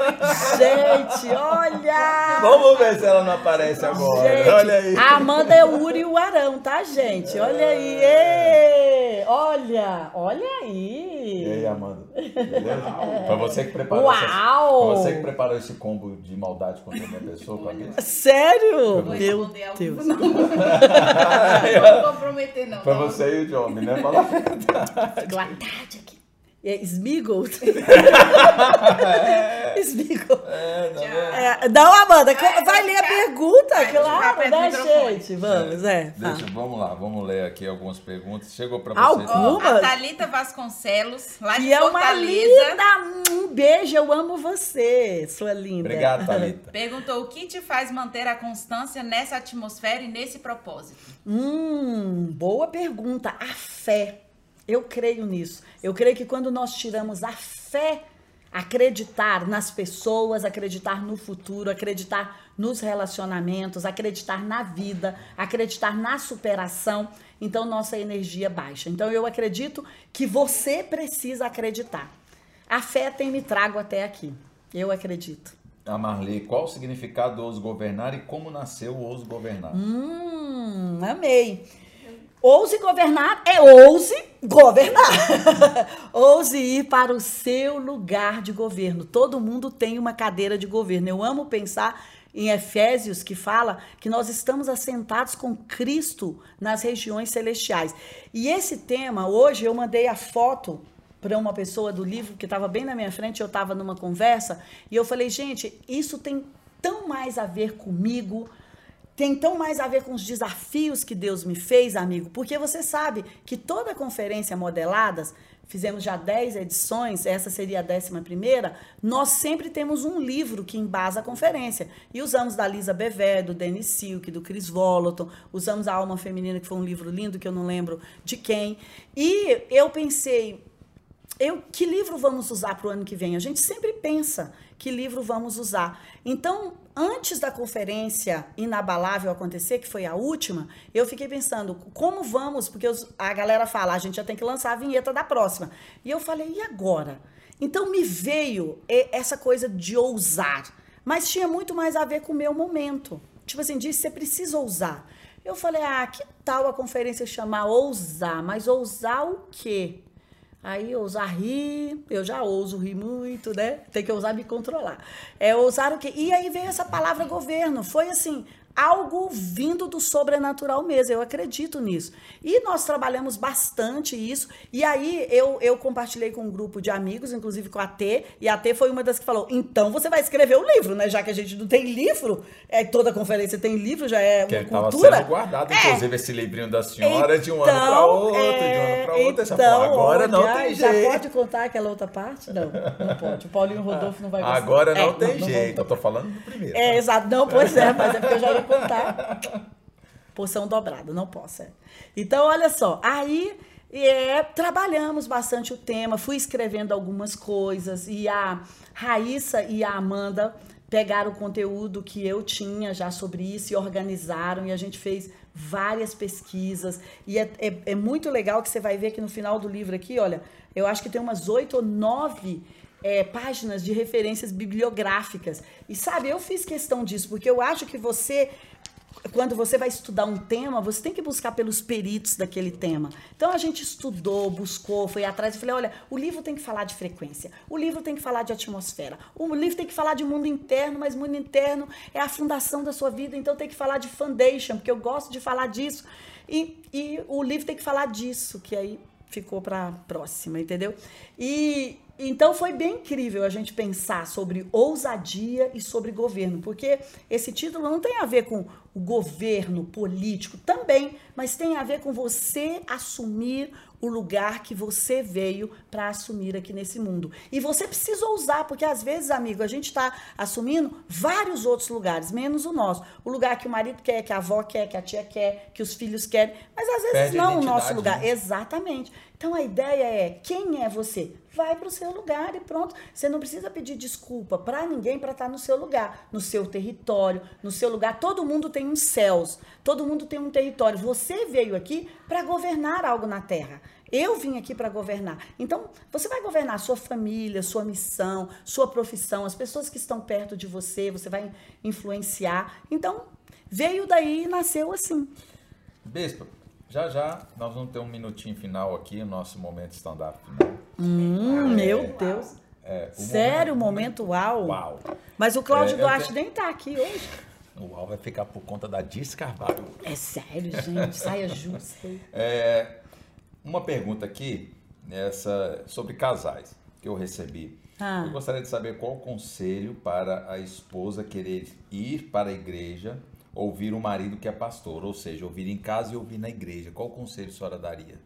Gente, olha! Vamos ver se ela não aparece agora. Gente, Olha aí. a Amanda é o Uri e o Arão, tá, gente? Olha aí. ê! Olha, olha aí. E aí, Amanda? Beleza? Foi você que preparou Uau! essa- Foi você que preparou esse combo de maldade contra a minha pessoa com a minha? Sério? Vou Meu Deus. Não Não vou comprometer, não. Foi não. você e o Johnny, né? Fala a verdade. Boa tarde aqui. É Smigol? Smigol. É, não, É, não, Amanda, Vai, vai ler a vai, pergunta, vai, claro, perto né, gente? Vamos, é. Deixa, vamos lá, vamos ler aqui algumas perguntas. Chegou pra vocês. Ó, Uma? a Thalita Vasconcelos, lá de E é uma Fortaleza, linda. Um beijo, eu amo você, sua linda. Obrigado, Thalita. perguntou o que te faz manter a constância nessa atmosfera e nesse propósito. Hum, boa pergunta. A fé. Eu creio nisso. Eu creio que quando nós tiramos a fé, acreditar nas pessoas, acreditar no futuro, acreditar nos relacionamentos, acreditar na vida, acreditar na superação, então nossa energia baixa. Então eu acredito que você precisa acreditar. A fé tem me trago até aqui. Eu acredito. A Marley, qual o significado do Ouso Governar e como nasceu o Ouso Governar? Hum, amei. Ouse governar é ouse governar. ouse ir para o seu lugar de governo. Todo mundo tem uma cadeira de governo. Eu amo pensar em Efésios que fala que nós estamos assentados com Cristo nas regiões celestiais. E esse tema, hoje eu mandei a foto para uma pessoa do livro que estava bem na minha frente, eu estava numa conversa, e eu falei, gente, isso tem tão mais a ver comigo, tem tão mais a ver com os desafios que Deus me fez, amigo, porque você sabe que toda conferência modeladas, fizemos já 10 edições, essa seria a décima primeira, nós sempre temos um livro que embasa a conferência. E usamos da Lisa Bevé, do Dennis Silk, do Chris Voloton, usamos a Alma Feminina, que foi um livro lindo, que eu não lembro de quem. E eu pensei, eu, que livro vamos usar para o ano que vem? A gente sempre pensa que livro vamos usar. Então, antes da conferência inabalável acontecer, que foi a última, eu fiquei pensando, como vamos? Porque os- a galera fala, a gente já tem que lançar a vinheta da próxima. E eu falei, e agora? Então me veio essa coisa de ousar, mas tinha muito mais a ver com o meu momento. Tipo assim, disse, você precisa ousar. Eu falei, ah, que tal a conferência chamar ousar? Mas ousar o quê? Aí ousar rir, eu já ouso rir muito, né? Tem que ousar me controlar. É ousar o quê? E aí veio essa palavra governo. Foi assim, algo vindo do sobrenatural mesmo. Eu acredito nisso. E nós trabalhamos bastante isso. E aí eu, eu compartilhei com um grupo de amigos, inclusive com a T, e a T foi uma das que falou: então você vai escrever o livro, né? Já que a gente não tem livro, é, toda conferência tem livro, já é Que uma estava cultura. sendo guardado, É. inclusive, esse livrinho da senhora de um ano para Então, outro, de um ano é, para outro. Você então, falou, agora não olha, tem já jeito. pode contar aquela outra parte? Não, não pode. O Paulinho Rodolfo não vai gostar. Agora não É, tem não jeito. Eu contar. tô falando do primeiro. É, tá? exato. Não, pois é, mas é porque eu já ia contar. Porção dobrada, não posso. É. Então, olha só. Aí é, trabalhamos bastante o tema, fui escrevendo algumas coisas e a Raíssa e a Amanda pegaram o conteúdo que eu tinha já sobre isso e organizaram e a gente fez várias pesquisas e é, é, é muito legal que você vai ver que no final do livro aqui, olha, eu acho que tem umas oito ou nove é, páginas de referências bibliográficas. E sabe, eu fiz questão disso, porque eu acho que você, quando você vai estudar um tema, você tem que buscar pelos peritos daquele tema. Então a gente estudou, buscou, foi atrás e falei: olha, o livro tem que falar de frequência, o livro tem que falar de atmosfera, o livro tem que falar de mundo interno, mas mundo interno é a fundação da sua vida, então tem que falar de foundation, porque eu gosto de falar disso. E, e o livro tem que falar disso, que aí ficou para próxima, entendeu? E então foi bem incrível a gente pensar sobre ousadia e sobre governo, porque esse título não tem a ver com o governo político também, mas tem a ver com você assumir o lugar que você veio para assumir aqui nesse mundo. E você precisa ousar, porque às vezes, amigo, a gente está assumindo vários outros lugares, menos o nosso. O lugar que o marido quer, que a avó quer, que a tia quer, que os filhos querem, mas às vezes Perde não o nosso lugar. né? Exatamente. Então a ideia é: quem é você? Vai para o seu lugar e pronto. Você não precisa pedir desculpa para ninguém para estar no seu lugar, no seu território, no seu lugar. Todo mundo tem uns céus, todo mundo tem um território. Você veio aqui para governar algo na terra. Eu vim aqui para governar. Então, você vai governar sua família, sua missão, sua profissão, as pessoas que estão perto de você, você vai influenciar. Então, veio daí e nasceu assim. Bispo, já já nós vamos ter um minutinho final aqui, o nosso momento stand-up final. Hum, meu Deus. É, o Sério, momento uau. Uau. Mas o Cláudio É, Duarte tenho- nem tá aqui hoje. O uau vai ficar por conta da Diz Carvalho. É sério, gente. Saia justa. É, uma pergunta aqui essa, sobre casais que eu recebi. Ah. Eu gostaria de saber qual o conselho para a esposa querer ir para a igreja, ouvir o marido que é pastor, ou seja, ouvir em casa e ouvir na igreja. Qual conselho a senhora daria?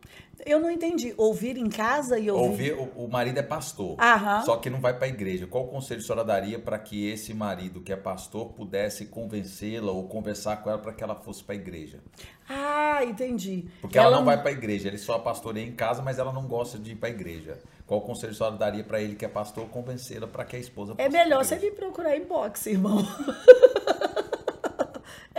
Eu não entendi. Ouvir em casa e ouvir. Ouvir, o, o marido é pastor, Aham. só que não vai para a igreja. Qual conselho a senhora daria para que esse marido que é pastor pudesse convencê-la ou conversar com ela para que ela fosse para a igreja? Ah, entendi. Porque ela, não vai para a igreja, ele só pastoreia em casa, mas ela não gosta de ir para a igreja. Qual conselho a senhora daria para ele que é pastor convencê-la para que a esposa É melhor você vir procurar inbox, irmão.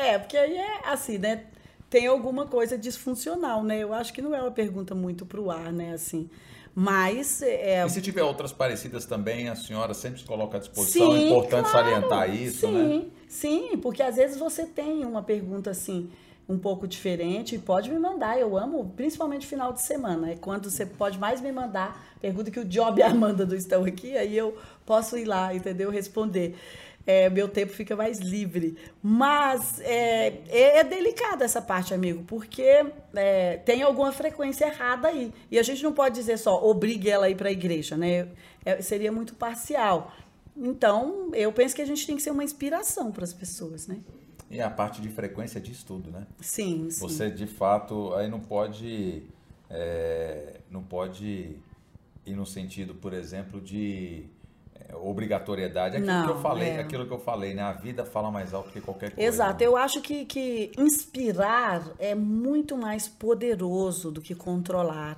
é, porque aí é assim, né? Tem alguma coisa disfuncional, né? Eu acho que não é uma pergunta muito pro ar, né? Assim. Mas é, E se tiver outras parecidas também, a senhora sempre se coloca à disposição. é Sim, importante claro. salientar isso, sim, né? Sim, porque às vezes você tem uma pergunta assim um pouco diferente, pode me mandar. Eu amo, principalmente final de semana. É quando você pode mais me mandar pergunta que o Job e a Amanda não estão aqui, aí eu posso ir lá, entendeu? Responder. É, meu tempo fica mais livre. Mas é, é, é delicada essa parte, amigo, porque é, tem alguma frequência errada aí. E a gente não pode dizer só, obrigue ela a ir para a igreja, né? É, seria muito parcial. Então, eu penso que a gente tem que ser uma inspiração para as pessoas, né? E a parte de frequência diz tudo, né? Sim, sim. Você de fato aí não pode é, não pode ir no sentido, por exemplo, de obrigatoriedade. Aquilo Não, que eu falei, é. aquilo que eu falei, né? A vida fala mais alto que qualquer coisa. Exato. né? Eu acho que, que inspirar é muito mais poderoso do que controlar.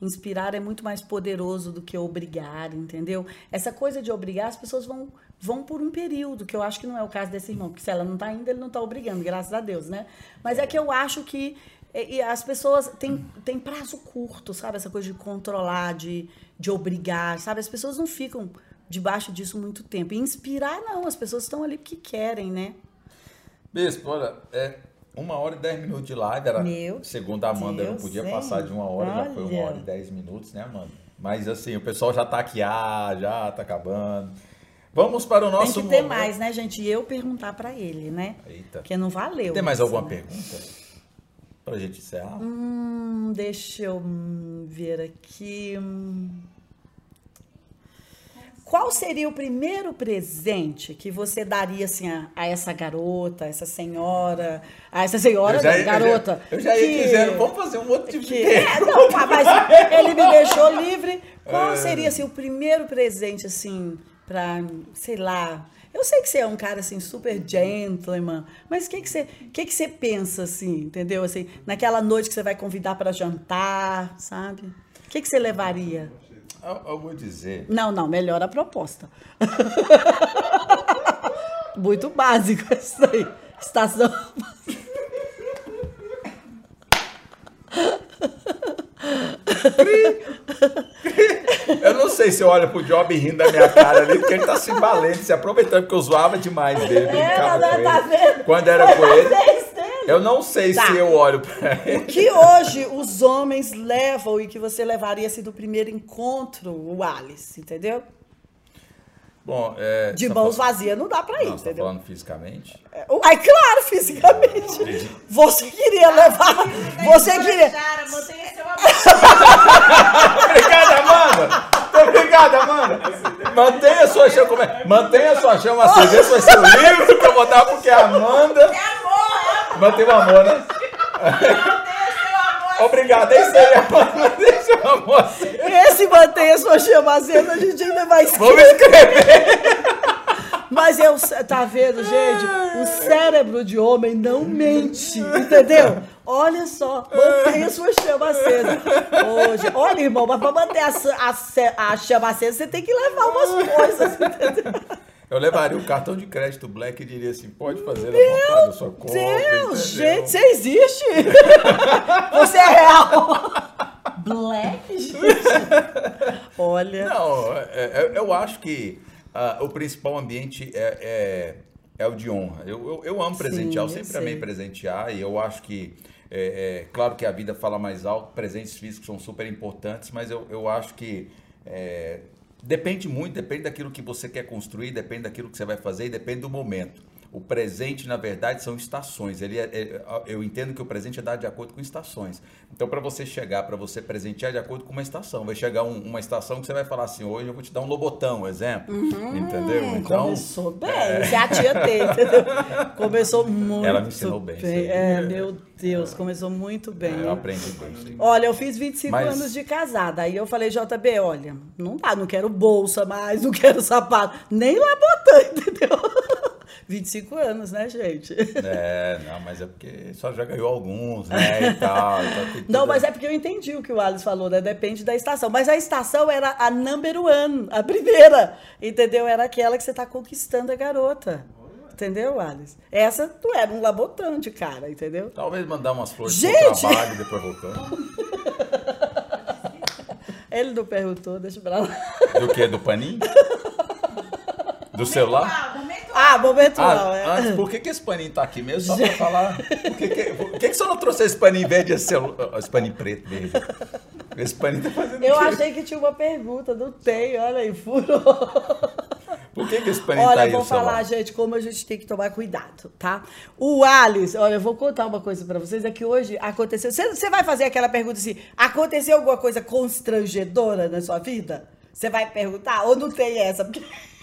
Inspirar é muito mais poderoso do que obrigar, entendeu? Essa coisa de obrigar, as pessoas vão, vão por um período, que eu acho que não é o caso desse irmão, porque se ela não está indo, ele não está obrigando, graças a Deus, né? Mas é que eu acho que e, as pessoas têm, têm prazo curto, sabe? Essa coisa de controlar, de, de obrigar, sabe? As pessoas não ficam debaixo disso muito tempo. E inspirar, não, as pessoas estão ali porque querem, né? Bispo, olha, é uma hora e dez minutos de live. Era, Meu segundo a Amanda, eu não Deus, podia hein? passar de uma hora, já foi uma Olha. hora e dez minutos, né, Amanda? Mas assim, o pessoal já tá aqui, ah, já tá acabando. Vamos para o Tem nosso que ter momento. mais, né, gente? E eu perguntar pra ele, né? Eita. Porque não valeu. Tem mais assim, alguma né? pergunta? Pra gente encerrar? Hum, deixa eu ver aqui. hum. Qual seria o primeiro presente que você daria assim a, a essa garota, a essa senhora, a essa senhora, Eu já não, garota? Eu já, eu já ia que- dizendo, vamos fazer um outro tipo que, de é, não, mas ele me deixou livre. Qual seria assim, o primeiro presente assim para, sei lá? Eu sei que você é um cara assim super gentleman, mas o que que você, que que você pensa assim, entendeu? Assim, naquela noite que você vai convidar para jantar, sabe? O que que você levaria? Eu, eu vou dizer. Não, não, melhor a proposta. Muito básico isso aí. Estação. Eu não sei se eu olho pro Job rindo da minha cara ali, porque ele tá se valendo, se aproveitando, porque eu zoava demais dele, tá- com ele. tá vendo? Quando era com ele. Eu não sei Tá. se eu olho pra ele. que hoje os homens levam e que você levaria assim do primeiro encontro, o Alice, entendeu? Bom, é. De tá mãos falando- vazias não dá pra ir, Não, você tá entendeu? falando fisicamente? É, Ai, claro, fisicamente. Você queria levar. Você queria. Seu amor. Obrigado, Amanda! Obrigado, Amanda! Mantenha sua chama, é? mantenha sua chama acesa. Esse vai ser o livro que eu vou dar porque a Amanda. É amor, é amor. Mantém o amor, né? Mantenha seu amor. Obrigado, é isso aí, Amanda. Mantenha seu amor. Esse mantenha sua chama acesa, a gente ainda vai Vamos escrever. escrever. Mas eu, tá vendo, gente? O cérebro de homem não mente, entendeu? Olha só, mantenha sua chama acesa. Hoje, olha, irmão, mas pra manter a, a, a chama acesa, você tem que levar umas coisas, entendeu? Eu levaria o cartão de crédito Black e diria assim: pode fazer a vontade da sua conta. Deus, entendeu? gente, você existe? Você é real? Black, gente. Olha. Não, é- é- eu acho que ah, o principal ambiente é, é, é o de honra. Eu, eu, eu amo presentear, eu Sim, eu sempre amei sei. presentear e eu acho que, é, é, claro que a vida fala mais alto, presentes físicos são super importantes, mas eu, eu acho que é, depende muito, depende daquilo que você quer construir, depende daquilo que você vai fazer e depende do momento. O presente, na verdade, são estações. Ele é- é- eu entendo que o presente é dado de acordo com estações. Então, para você chegar, para você presentear de acordo com uma estação. Vai chegar um- uma estação que você vai falar assim: hoje eu vou te dar um lobotão, exemplo. Entendeu? Então, Começou bem, já a tia tem, entendeu? Começou muito Ela me ensinou bem aí. É, meu Deus, começou muito bem. eu aprendi bem. Olha, eu fiz 25 Mas- anos de casada. Aí eu falei, JB, olha, não dá, não quero bolsa mais, não quero sapato, nem lá botando, entendeu? 25 anos, né, gente? É, não, mas é porque só já ganhou alguns, né? E tal. então Não, mas é porque eu entendi o que o Alice falou, né? Depende da estação. Mas a estação era a number one, a primeira, entendeu? Era aquela que você tá conquistando a garota. Entendeu, Alice? Essa não era um labotão de cara, entendeu? Talvez mandar umas flores Gente! pro trabalho e depois voltando. Ele não perguntou, deixa pra lá. Do que? Do paninho? Do celular? Ah, momento Ah, não, é. antes, por que, que esse paninho tá aqui mesmo? Só pra falar. Por que, que, por que, que você não trouxe esse paninho verde, esse, esse paninho preto verde? Esse paninho tá fazendo Eu achei que tinha uma pergunta, não tem, olha aí, furou. Por que, que esse paninho tá Olha, aí eu vou celular? falar, gente, como a gente tem que tomar cuidado, tá? O Alice, olha, eu vou contar uma coisa pra vocês, é que hoje aconteceu. Você vai fazer aquela pergunta assim: aconteceu alguma coisa constrangedora na sua vida? Você vai perguntar? Ou não tem essa? Porque.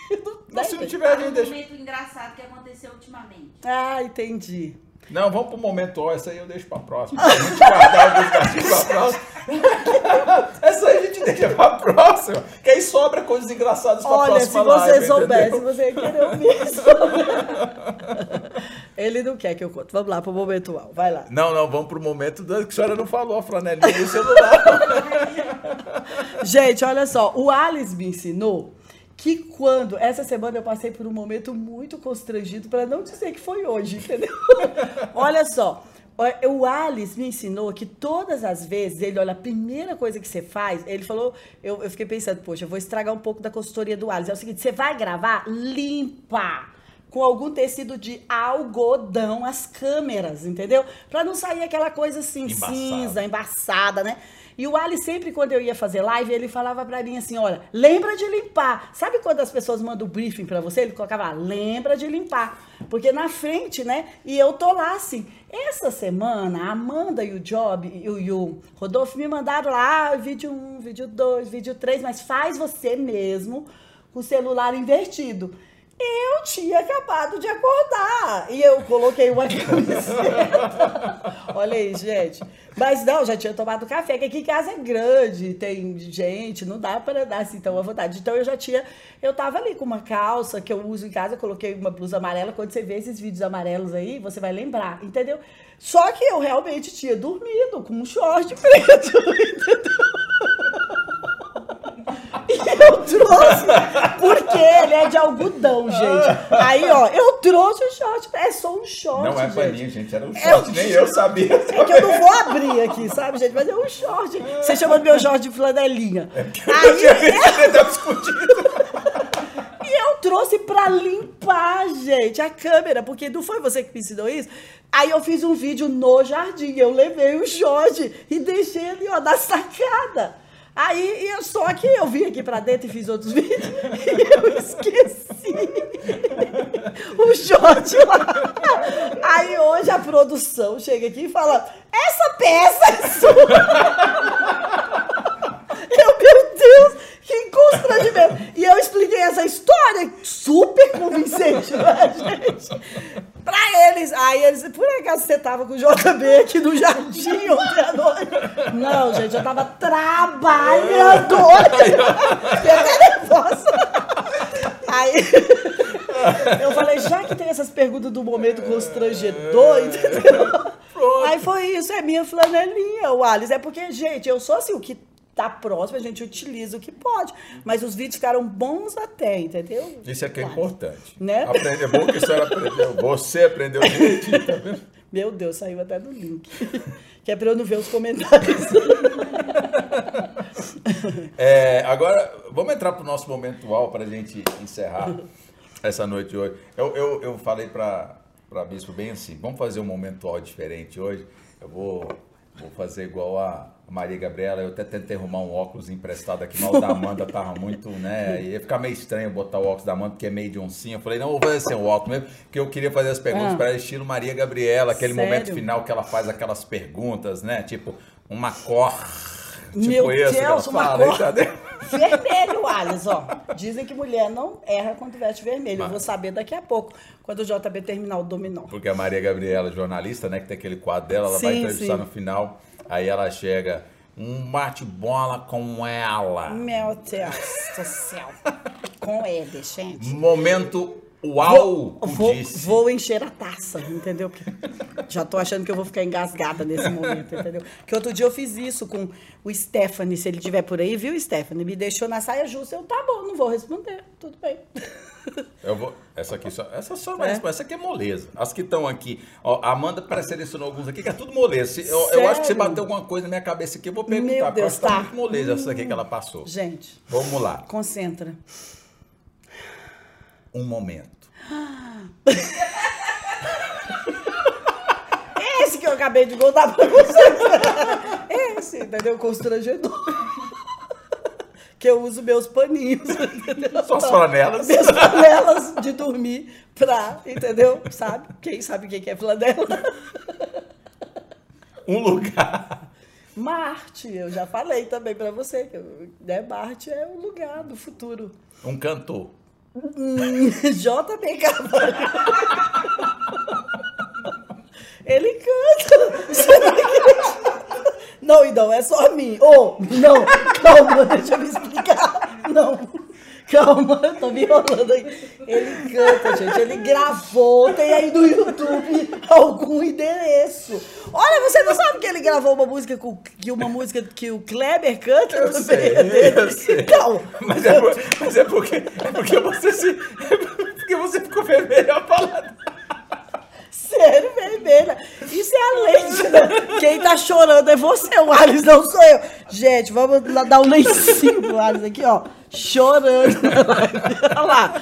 Não, Não, se não tiver, a um gente deixa. momento engraçado que aconteceu ultimamente. Ah, entendi. Não, vamos pro momento ó, essa aí eu deixo pra próxima. A gente guardar gatinhos pra próxima. essa aí a gente deixa pra próxima. Que aí sobra coisas engraçadas pra Olha, se próxima você live, soubesse, entendeu? você ia querer ouvir isso. Ele não quer que eu conte. Vamos lá pro momento UAU, vai lá. Não, não, vamos pro momento da- que a senhora não falou, a flanelinha e o celular. Gente, olha só, o Alice me ensinou que quando essa semana eu passei por um momento muito constrangido, para não dizer que foi hoje, entendeu? olha só, o Alice me ensinou que todas as vezes ele, olha, a primeira coisa que você faz, ele falou, eu, eu fiquei pensando, poxa, eu vou estragar um pouco da consultoria do Alice. É o seguinte, você vai gravar, limpa com algum tecido de algodão as câmeras, entendeu? Pra não sair aquela coisa assim, cinza, embaçada, né? E o Ali sempre, quando eu ia fazer live, ele falava pra mim assim, olha, lembra de limpar. Sabe quando as pessoas mandam o briefing pra você? Ele colocava, lá, lembra de limpar. Porque na frente, né? E eu tô lá assim. Essa semana, a Amanda e o Job e o, o Rodolfo me mandaram lá, ah, vídeo 1, vídeo 2, vídeo 3, mas faz você mesmo com o celular invertido. Eu tinha acabado de acordar. E eu coloquei uma camiseta. Olha aí, gente. Mas não, já tinha tomado café, que aqui em casa é grande, tem gente, não dá para dar assim tão à vontade. Então eu já tinha. Eu tava ali com uma calça que eu uso em casa, coloquei uma blusa amarela. Quando você vê esses vídeos amarelos aí, você vai lembrar, entendeu? Só que eu realmente tinha dormido com um short preto, entendeu? E eu trouxe, porque ele é de algodão, gente. Aí, ó, eu trouxe o short. É só um short, Não é gente. paninho, gente. Era um É short, um nem eu sabia. É que eu não vou abrir aqui, sabe, gente? Mas é um short. Você chama do meu short de flanelinha. Eu tinha Aí, ele tava escondido. e eu trouxe pra limpar, gente, a câmera, porque não foi você que me ensinou isso? Aí eu fiz um vídeo no jardim, eu levei o short e deixei ali, ó, na sacada. Aí eu, só que eu vim aqui pra dentro e fiz outros vídeos e eu esqueci o short lá. Aí hoje a produção chega aqui e fala: essa peça é sua! eu, meu Deus! Que constrangimento! E eu expliquei essa história super convincente pra gente eles. Aí eles, por acaso você tava com o JB aqui no jardim ontem à noite? Não, gente, eu tava trabalhando. Fiquei até nervosa. Aí eu falei, já que tem essas perguntas do momento constrangedor, entendeu? Aí foi isso, é minha flanelinha, o Alice. É porque, gente, eu sou assim, o que tá próximo, a gente utiliza o que pode. Mas os vídeos ficaram bons até, entendeu? Isso é que é Alice. importante. Né? Aprender, é bom que a senhora aprendeu. Você aprendeu direitinho, tá vendo? Meu Deus, saiu até do link. que é pra eu não ver os comentários. É, agora, vamos entrar pro nosso momento atual para a gente encerrar essa noite de hoje. Eu, eu, eu falei para a Bispo bem assim, vamos fazer um momento atual diferente hoje. Eu vou, vou fazer igual a Maria Gabriela. Eu até tentei arrumar um óculos emprestado aqui, mas o da Amanda tava muito, né? Ia ficar meio estranho botar o óculos da Amanda, porque é meio de oncinha. Eu falei, não, vou fazer sem o óculos mesmo, porque eu queria fazer as perguntas Ah. para ela, estilo Maria Gabriela, aquele Sério? momento final que ela faz aquelas perguntas, né? Tipo, uma cor. Tipo Meu que ela Deus, uma fala, cor. Vermelho, ó. Dizem que mulher não erra quando veste vermelho. Eu Mas- vou saber daqui a pouco, quando o JB terminar o dominó. Porque a Maria Gabriela, jornalista, né, que tem aquele quadro dela, ela vai Sim, entrevistar sim. no final, aí ela chega, um bate-bola com ela. Meu Deus do céu. Com ele, gente. Momento uau, Vou, vou, vou encher a taça, entendeu? Porque já tô achando que eu vou ficar engasgada nesse momento, entendeu? Que outro dia eu fiz isso com o Stephanie, se ele estiver por aí, viu, Stephanie? Me deixou na saia justa. Eu, tá bom, não vou responder, tudo bem. Eu vou, essa aqui só, essa só É. vai responder, essa aqui é moleza. As que estão aqui, ó, a Amanda pré-selecionou alguns aqui, que é tudo moleza. Eu, eu acho que você bateu alguma coisa na minha cabeça aqui, eu vou perguntar, Meu Deus, tá tá. muito moleza essa aqui que ela passou. Gente, Vamos lá, concentra. um momento. Esse que eu acabei de contar pra você. Esse, entendeu? Constrangedor. Que eu uso meus paninhos, entendeu? Só as flanelas. Minhas flanelas de dormir pra, entendeu? Sabe? Quem sabe o que é flanela? Um lugar. Marte, eu já falei também pra você, que né, Marte é o lugar do futuro. Um cantor. Hum, JB Carvalho. Ele canta. Você não acredita? Não, não é só a mim. Ô, não, calma, deixa eu me explicar. Não, calma, eu tô me enrolando aí. Ele canta, gente, ele gravou, tem aí no YouTube algum endereço. Olha, você não sabe que ele gravou uma música com, que uma música que o Kleber canta Eu sei, dele? eu sei. Calma. Mas é, por- mas é porque, é porque você se. é porque você ficou vermelho a palavra. Sério, vermelha. Isso é a leite, né? Quem tá chorando é você, o Alice, não sou eu. Gente, vamos lá dar um lencinho pro Alice aqui, ó. Chorando. Olha lá.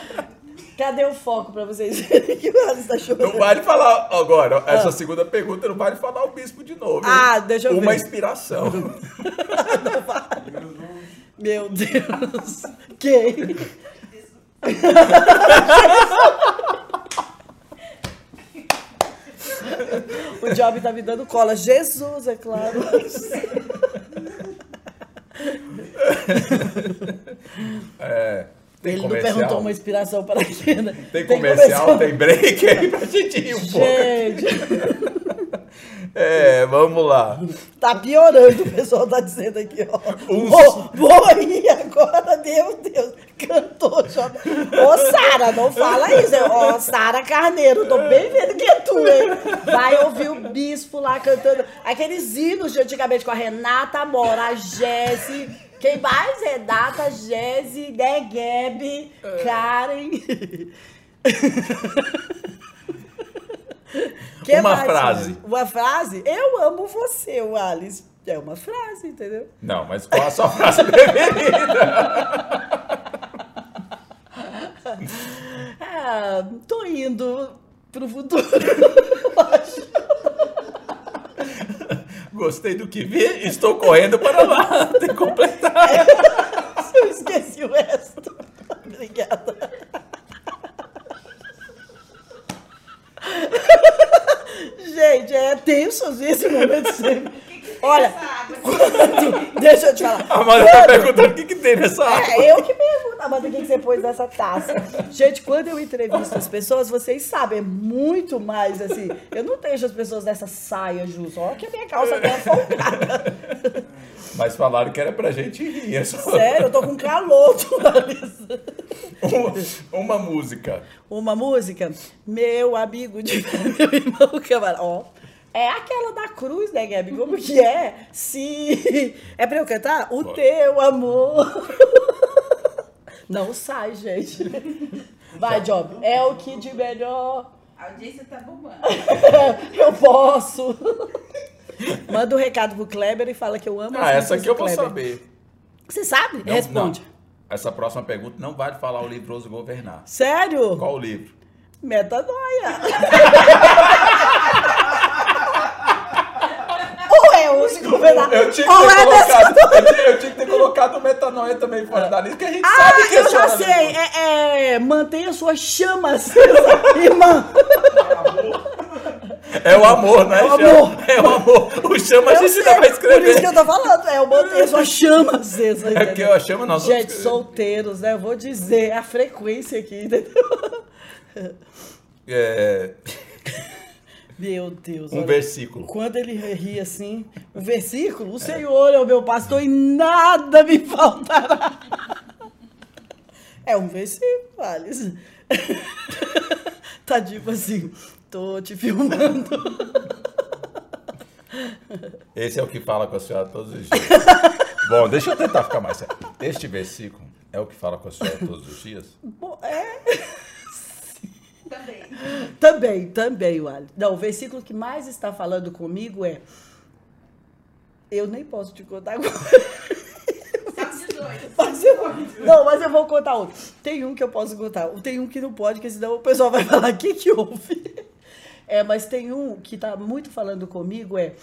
Cadê o foco pra vocês verem que o Alice tá chorando? Não vale falar agora, essa segunda pergunta não vale falar o bispo de novo. hein? Ah, deixa eu Uma ver. inspiração. Meu Deus. Quem? o Job tá me dando cola. Jesus, é claro. É, tem Ele não comercial. perguntou uma inspiração para a China. Tem comercial, tem break aí pra gente ir um pouco. Gente, É, vamos lá. tá piorando, o pessoal tá dizendo aqui, ó. Um- Vou, vou ir agora, meu Deus. Cantou, Jota. Ô, Sara, não fala isso. Ó, Sara Carneiro, tô bem vendo que é tu, hein? Vai ouvir o bispo lá cantando aqueles hinos de antigamente com a Renata Mora, a Jesse. Quem mais? Renata, Jesse, Negueb, Karen. Que Uma mais, frase. Alice? Uma frase? Eu amo você, o Alice. É uma frase, entendeu? Não, mas qual a sua frase preferida? Ah, tô indo pro futuro. Gostei do que vi, estou correndo para lá. Tem que completar. Eu esqueci o resto. Obrigada. Gente, é tenso esse momento sempre. Olha, quando, deixa eu te falar. A Amanda tá perguntando o que, que tem nessa água. É, eu que pergunto. Amanda, o que, que você pôs nessa taça? Gente, quando eu entrevisto as pessoas, vocês sabem, é muito mais assim. Eu não deixo as pessoas nessa saia, Jus. Olha que a minha calça tá folgada. Mas falaram que era pra gente rir. É só... Sério, eu tô com calor, uma, uma música. Uma música? Meu amigo de meu irmão camarada. Ó. É aquela da cruz, né, Gabi? Como que é? Se. É pra eu cantar? O teu amor. Não sai, gente. Vai, Job. É o que de melhor. A audiência tá bombando. eu posso. Manda um recado pro Kleber e fala que eu amo Ah, essa aqui eu vou saber. Você sabe? Não, Responde. não. Essa próxima pergunta não vale falar o livro Oso Governar. Sério? Qual o livro? Metanoia. É o governar. Eu tinha que ter é colocado, eu tinha, eu tinha que ter colocado o metanoia também fora da lista, que a gente Ah, sabe que eu esse já é o sei. É, é, mantenha suas chamas, irmã. É o amor, né? É o Chama? amor. É o amor. O chama a Eu gente sei, ainda vai Por isso que escrever. eu tô falando. É, eu mantenha suas chamas acesas. É porque entendeu? eu chamo nós Gente, escrever. solteiros, né? Eu vou dizer a frequência aqui, entendeu? É, Meu Deus. um olha. versículo. Quando ele ri assim, o versículo, o Senhor é o meu pastor e nada me faltará. É um versículo, Alice. Tá tipo assim, tô te filmando. Esse é o que fala com a senhora todos os dias. Bom, deixa eu tentar ficar mais sério. Este versículo é o que fala com a senhora todos os dias? É, Também. também, também, Alice. Não, o versículo que mais está falando comigo é. Eu nem posso te contar agora. Salmo 18. Mas eu, não, mas eu vou contar outro. Tem um que eu posso contar. Tem um que não pode, porque senão o pessoal vai falar, o que que houve? É, mas tem um que está muito falando comigo, é,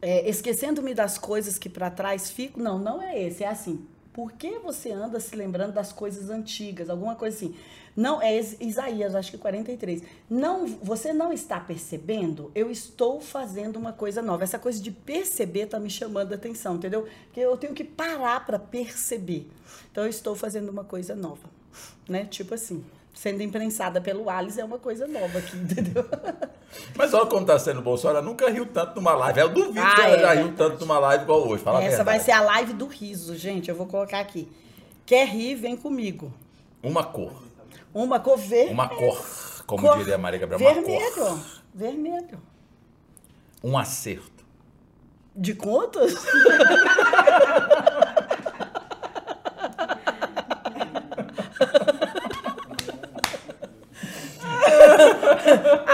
é, esquecendo-me das coisas que para trás ficam. Não, não é esse, é assim. Por que você anda se lembrando das coisas antigas? Alguma coisa assim. Não, é Is- Isaías, acho que 43. Não, você não está percebendo? Eu estou fazendo uma coisa nova. Essa coisa de perceber está me chamando a atenção, entendeu? Porque eu tenho que parar para perceber. Então eu estou fazendo uma coisa nova, né? Tipo assim, sendo imprensada pelo Alice é uma coisa nova aqui, entendeu? Mas olha como tá sendo senhora nunca riu tanto numa live. Eu duvido Ah, que ela é já riu verdade. tanto numa live igual hoje. Fala Essa vai ser a live do riso, gente. Eu vou colocar aqui. Quer rir, vem comigo. Uma cor. Uma cor verde. Uma cor. Como Cor- diria a Maria Gabriel. Uma Vermelho. cor. Vermelho. Um acerto. De contas?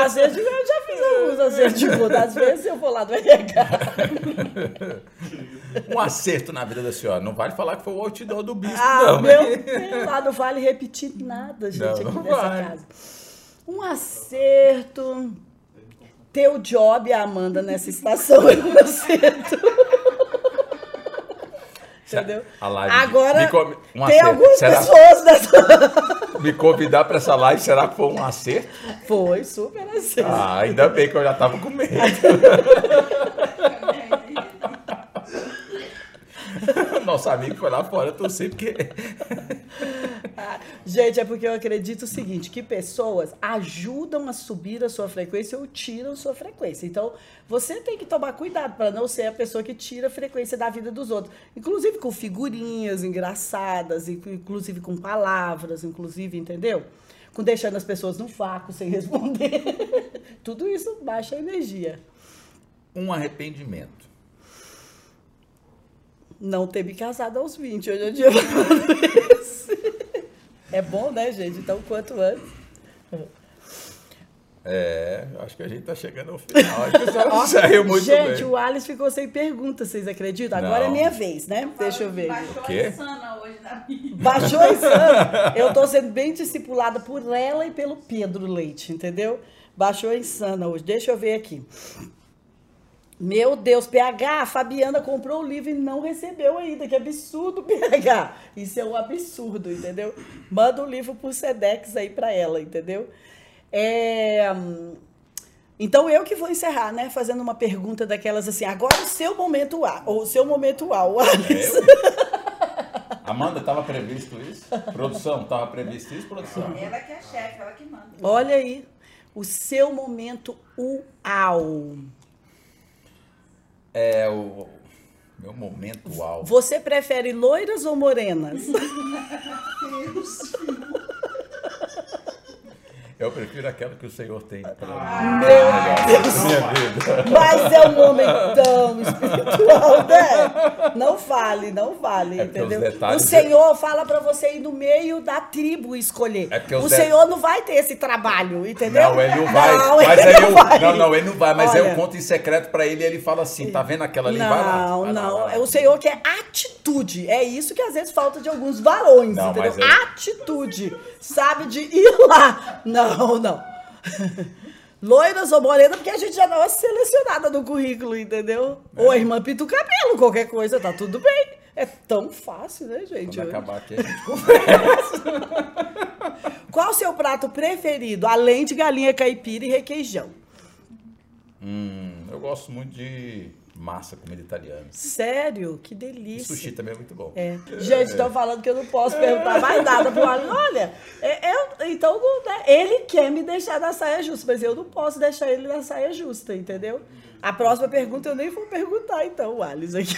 Às vezes eu já fiz alguns acertos de conta. Às vezes eu vou lá do RH. Um acerto na vida da senhora. Não vale falar que foi o outdoor do bispo, Ah, não. meu Deus, lá não vale repetir nada, gente, Não, aqui não nessa casa. Um acerto. Teu job, Amanda, nessa estação é um acerto. Entendeu? De- Agora, me come- um tem acerto. algumas Será? pessoas nessa... Me convidar pra essa live, será que foi um acerto? Foi super acerto. Ah, ainda bem que eu já tava com medo. Nosso amigo foi lá fora, eu torci porque. Gente, é porque eu acredito o seguinte, que pessoas ajudam a subir a sua frequência ou tiram sua frequência. Então, você tem que tomar cuidado para não ser a pessoa que tira a frequência da vida dos outros. Inclusive com figurinhas engraçadas, inclu- inclusive com palavras, inclusive, entendeu? Com deixando as pessoas no vácuo sem responder. Tudo isso baixa a energia. Um arrependimento. Não ter me casado aos 20, hoje em dia eu falando isso. É bom, né, gente? Então, quanto antes. É, acho que a gente tá chegando ao final. Acho que a senhora saiu muito Gente, bem. o Alice ficou sem pergunta, vocês acreditam? Agora Não. é minha vez, né? Deixa eu ver. Baixou quê? a insana hoje na minha. Baixou insana. Eu tô sendo bem discipulada por ela e pelo Pedro Leite, entendeu? Baixou a insana hoje. Deixa eu ver aqui. Meu Deus, PH, a Fabiana comprou o livro e não recebeu ainda. Que absurdo, PH. Isso é um absurdo, entendeu? Manda o livro por Sedex aí pra ela, entendeu? É, Então eu que vou encerrar, né? Fazendo uma pergunta daquelas assim. Agora o seu momento A, ou o seu momento A, o Alice. A Amanda, estava previsto isso? Produção, estava previsto isso, produção? Ela que é chefe, ela que manda. Olha aí, o seu momento uau. É o meu momento uau. Você prefere loiras ou morenas? Eu prefiro aquela que o Senhor tem para Meu Deus! minha vida. Mas é um homem tão espiritual, né? Não fale, não fale, É entendeu? O Senhor fala pra você ir no meio da tribo escolher. É o de- Senhor não vai ter esse trabalho, entendeu? Não, ele não vai. Não, mas ele aí não eu, vai. Não, não, ele não vai. Mas Olha. eu conto em secreto pra ele e ele fala assim: tá vendo aquela ali? Não, vai lá. vai lá, não. vai lá. É o Senhor quer atitude. É isso que às vezes falta de alguns varões, Não, entendeu? é- Atitude. Sabe de ir lá. Não, não. Loiras ou morenas, porque a gente já dá uma selecionada no currículo, entendeu? É. Ou a irmã pinta o cabelo, qualquer coisa, tá tudo bem. É tão fácil, né, gente? Quando hoje? acabar aqui, a gente conversa. Qual o seu prato preferido, além de galinha caipira e requeijão? hum, eu gosto muito de massa, comida italiana. Sério? Que E delícia. sushi também é muito bom. É. Gente, estão falando que eu não posso perguntar mais nada pro Alan. Olha, é- eu- então não, né? ele quer me deixar na saia justa, mas eu não posso deixar ele na saia justa, entendeu? A próxima pergunta eu nem vou perguntar, então, o Alice aqui.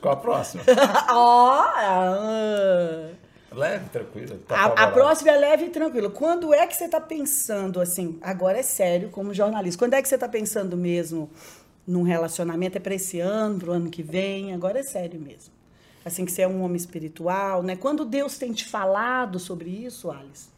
Qual a próxima? Ó, ah. Leve, tranquilo. tá a, a próxima é leve e tranquila. Quando é que você está pensando, assim, agora é sério como jornalista, quando é que você está pensando mesmo num relacionamento? É para esse ano, para o ano que vem? Agora é sério mesmo. Assim, que você é um homem espiritual, né? Quando Deus tem te falado sobre isso, Alice?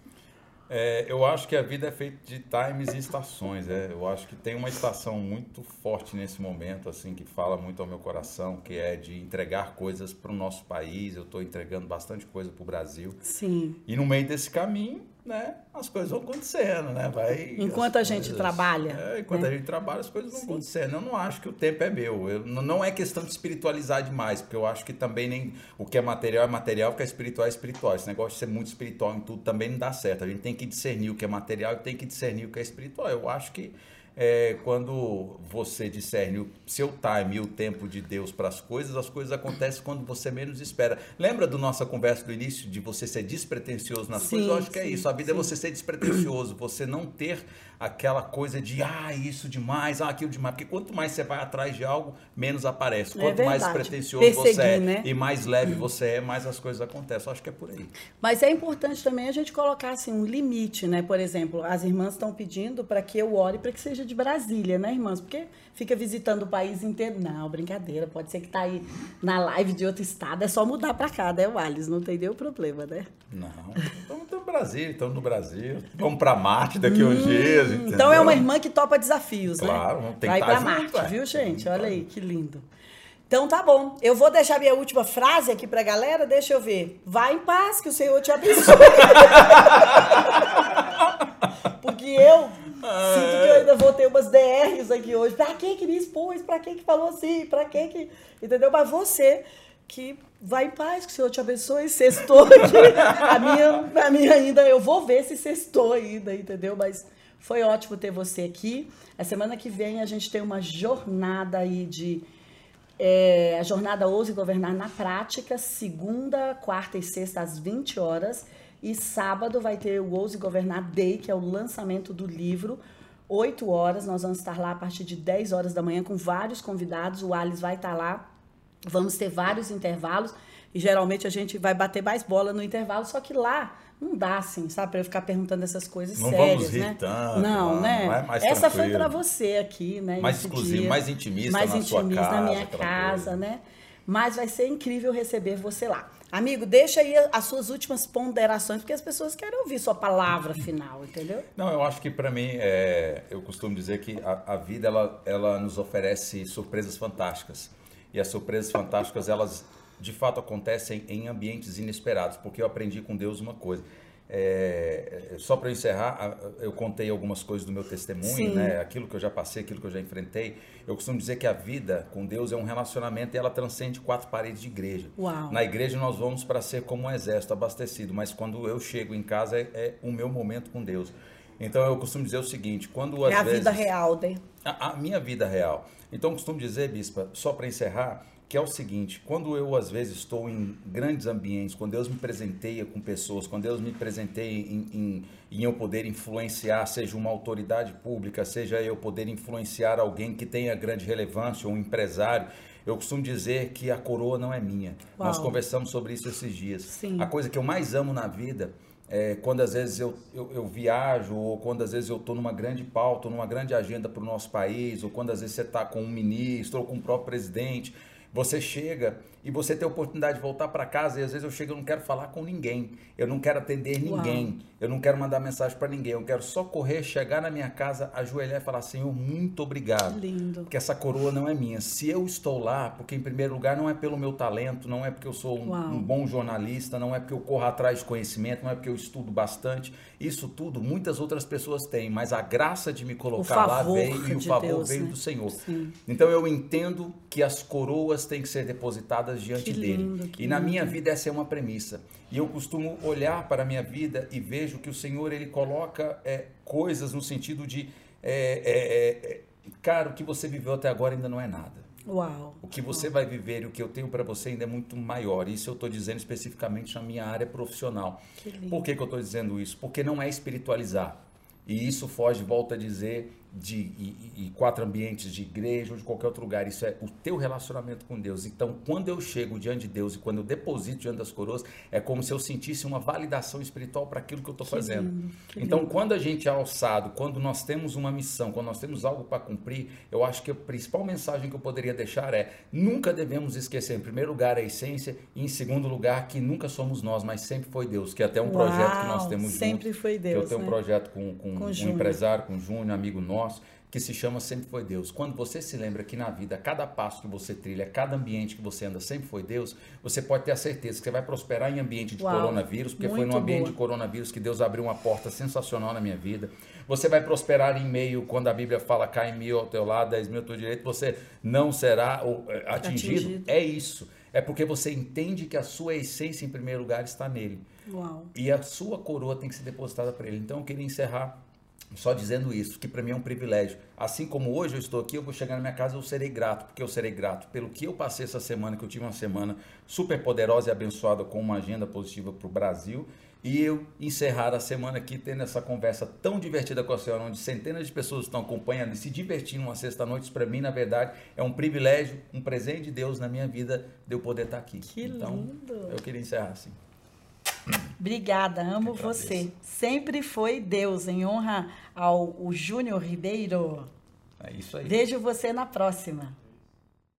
É, eu acho que a vida é feita de times e estações. É. Eu acho que tem uma estação muito forte nesse momento, assim, que fala muito ao meu coração, que é de entregar coisas para o nosso país. Eu estou entregando bastante coisa para o Brasil. Sim. E no meio desse caminho, né, as coisas vão acontecendo, né? Vai, Enquanto a gente coisas- trabalha, É, enquanto né? a gente trabalha, as coisas vão Sim. acontecendo. Eu não acho que o tempo é meu. Eu, não é questão de espiritualizar demais, porque eu acho que também nem o que é material é material, o que é espiritual é espiritual. Esse negócio de ser muito espiritual em tudo também não dá certo. A gente tem que discernir o que é material e tem que discernir o que é espiritual. Eu acho que é, quando você discerne o seu time e o tempo de Deus para as coisas, as coisas acontecem quando você menos espera. Lembra da nossa conversa do início de você ser despretensioso nas Sim, coisas? Eu acho que é sim, isso. A vida é sim. você ser despretensioso, você não ter aquela coisa de ah, isso demais, ah, aquilo demais. Porque quanto mais você vai atrás de algo, menos aparece. É Quanto mais verdade. despretensioso você é Perseguir, né? e mais leve você é, mais as coisas acontecem. Eu acho que é por aí. Mas é importante também a gente colocar assim, um limite, né? Por exemplo, as irmãs estão pedindo para que eu ore para que seja de Brasília, né, irmãs? Porque fica visitando o país inteiro. Não, brincadeira. Pode ser que tá aí na live de outro estado. É só mudar para cá, né, Wallace? Não tem nenhum problema, né? Não, estamos no Brasil, estamos no Brasil. Vamos para Marte daqui a uns dias. Então é uma irmã que topa desafios, Claro, né? vamos ter que Vai pra junto, Marte, viu, gente? Olha aí, que lindo. Então tá bom. Eu vou deixar minha última frase aqui pra galera. Deixa eu ver. Vai em paz, que o Senhor te abençoe. Porque eu sinto que eu ainda vou ter umas DRs aqui hoje. Pra que que me expôs? Pra que que falou assim? Pra que que... Entendeu? Mas você que vai em paz, que o Senhor te abençoe. Sextou aqui. A minha, a minha ainda... Eu vou ver se sextou ainda, entendeu? Mas foi ótimo ter você aqui. A semana que vem a gente tem uma jornada aí de... É, a jornada Ouse Governar na Prática, segunda, quarta e sexta às 20 horas. E sábado vai ter o Ouse Governar Day, que é o lançamento do livro. 8 horas, nós vamos estar lá a partir de 10 horas da manhã com vários convidados. O Alice vai estar lá. Vamos ter vários intervalos. E geralmente a gente vai bater mais bola no intervalo, só que lá não dá assim, sabe, para eu ficar perguntando essas coisas Não sérias, né? tanto, não, não, né? é mais Essa foi para você aqui, né? Mais exclusivo, dia. mais intimista mais na sua intimista na casa, minha aquela casa, coisa. né? Mas vai ser incrível receber você lá. Amigo, deixa aí as suas últimas ponderações, porque as pessoas querem ouvir sua palavra final, entendeu? Não, eu acho que para mim, é, eu costumo dizer que a, a vida ela, ela nos oferece surpresas fantásticas. E as surpresas fantásticas, elas de fato acontecem em ambientes inesperados, porque eu aprendi com Deus uma coisa. É, é, só para encerrar, eu contei algumas coisas do meu testemunho, Sim. né? aquilo que eu já passei, aquilo que eu já enfrentei. Eu costumo dizer que a vida com Deus é um relacionamento e ela transcende quatro paredes de igreja. Uau. Na igreja nós vamos para ser como um exército abastecido, mas quando eu chego em casa é, é o meu momento com Deus. Então eu costumo dizer o seguinte, quando às é a vezes vida real, né? a, a minha vida real. Então costumo dizer, bispa, só para encerrar, que é o seguinte: quando eu às vezes estou em grandes ambientes, quando Deus me presenteia com pessoas, quando Deus me presenteia em, em, em, eu poder influenciar, seja uma autoridade pública, seja eu poder influenciar alguém que tenha grande relevância, um empresário, eu costumo dizer que a coroa não é minha. Uau. Nós conversamos sobre isso esses dias. Sim. A coisa que eu mais amo na vida é, quando às vezes eu, eu, eu, viajo, ou quando às vezes eu estou numa grande pauta, numa grande agenda para o nosso país, ou quando às vezes você está com um ministro ou com o próprio presidente, você chega e você tem a oportunidade de voltar para casa e às vezes eu chego e não quero falar com ninguém, eu não quero atender ninguém, Uau. eu não quero mandar mensagem para ninguém, eu quero só correr, chegar na minha casa, ajoelhar e falar Senhor, muito obrigado. Lindo. Porque essa coroa não é minha. Se eu estou lá, porque em primeiro lugar não é pelo meu talento, não é porque eu sou um, um bom jornalista, não é porque eu corro atrás de conhecimento, não é porque eu estudo bastante. Isso tudo muitas outras pessoas têm, mas a graça de me colocar lá veio e o favor Deus, veio né? do Senhor. Sim. Então eu entendo que as coroas têm que ser depositadas diante que dele. Lindo, e na lindo. minha vida essa é uma premissa. E eu costumo olhar para a minha vida e vejo que o Senhor ele coloca é, coisas no sentido de, é, é, é cara, o que você viveu até agora ainda não é nada. Uau. O que você vai viver e o que eu tenho para você ainda é muito maior. Isso eu estou dizendo especificamente na minha área profissional. Que Por que, que eu estou dizendo isso? Porque não é espiritualizar. E isso foge, volta a dizer, de e, e, quatro ambientes de igreja ou de qualquer outro lugar. Isso é o teu relacionamento com Deus. Então, quando eu chego diante de Deus e quando eu deposito diante das coroas, é como se eu sentisse uma validação espiritual para aquilo que eu estou fazendo. Lindo, então, lindo. quando a gente é alçado, quando nós temos uma missão, quando nós temos algo para cumprir, eu acho que a principal mensagem que eu poderia deixar é: nunca devemos esquecer, em primeiro lugar, a essência e, em segundo lugar, que nunca somos nós, mas sempre foi Deus. Que é até um Uau, projeto que nós temos sempre juntos. foi Deus. eu tenho né? um projeto com, com, com um empresário, com o Júnior, amigo nosso nosso, que se chama Sempre Foi Deus. Quando você se lembra que na vida, cada passo que você trilha, cada ambiente que você anda sempre foi Deus, você pode ter a certeza que você vai prosperar em ambiente de Uau, coronavírus, porque foi no ambiente boa. de coronavírus que Deus abriu uma porta sensacional na minha vida. Você vai prosperar em meio, quando a Bíblia fala, cai mil ao teu lado, dez mil ao teu direito, você não será é, atingido. atingido. É isso. É porque você entende que a sua essência, em primeiro lugar, está nele. Uau. E a sua coroa tem que ser depositada para ele. Então, eu queria encerrar só dizendo isso, que para mim é um privilégio. Assim como hoje eu estou aqui, eu vou chegar na minha casa, eu serei grato, porque eu serei grato pelo que eu passei essa semana, que eu tive uma semana super poderosa e abençoada com uma agenda positiva para o Brasil. E eu encerrar a semana aqui tendo essa conversa tão divertida com a senhora, onde centenas de pessoas estão acompanhando e se divertindo uma sexta-noite, para mim, na verdade, é um privilégio, um presente de Deus na minha vida de eu poder estar aqui. Que então, lindo! Eu queria encerrar assim. Obrigada, amo você. Sempre foi Deus, em honra ao Júnior Ribeiro. É isso aí. Vejo você na próxima.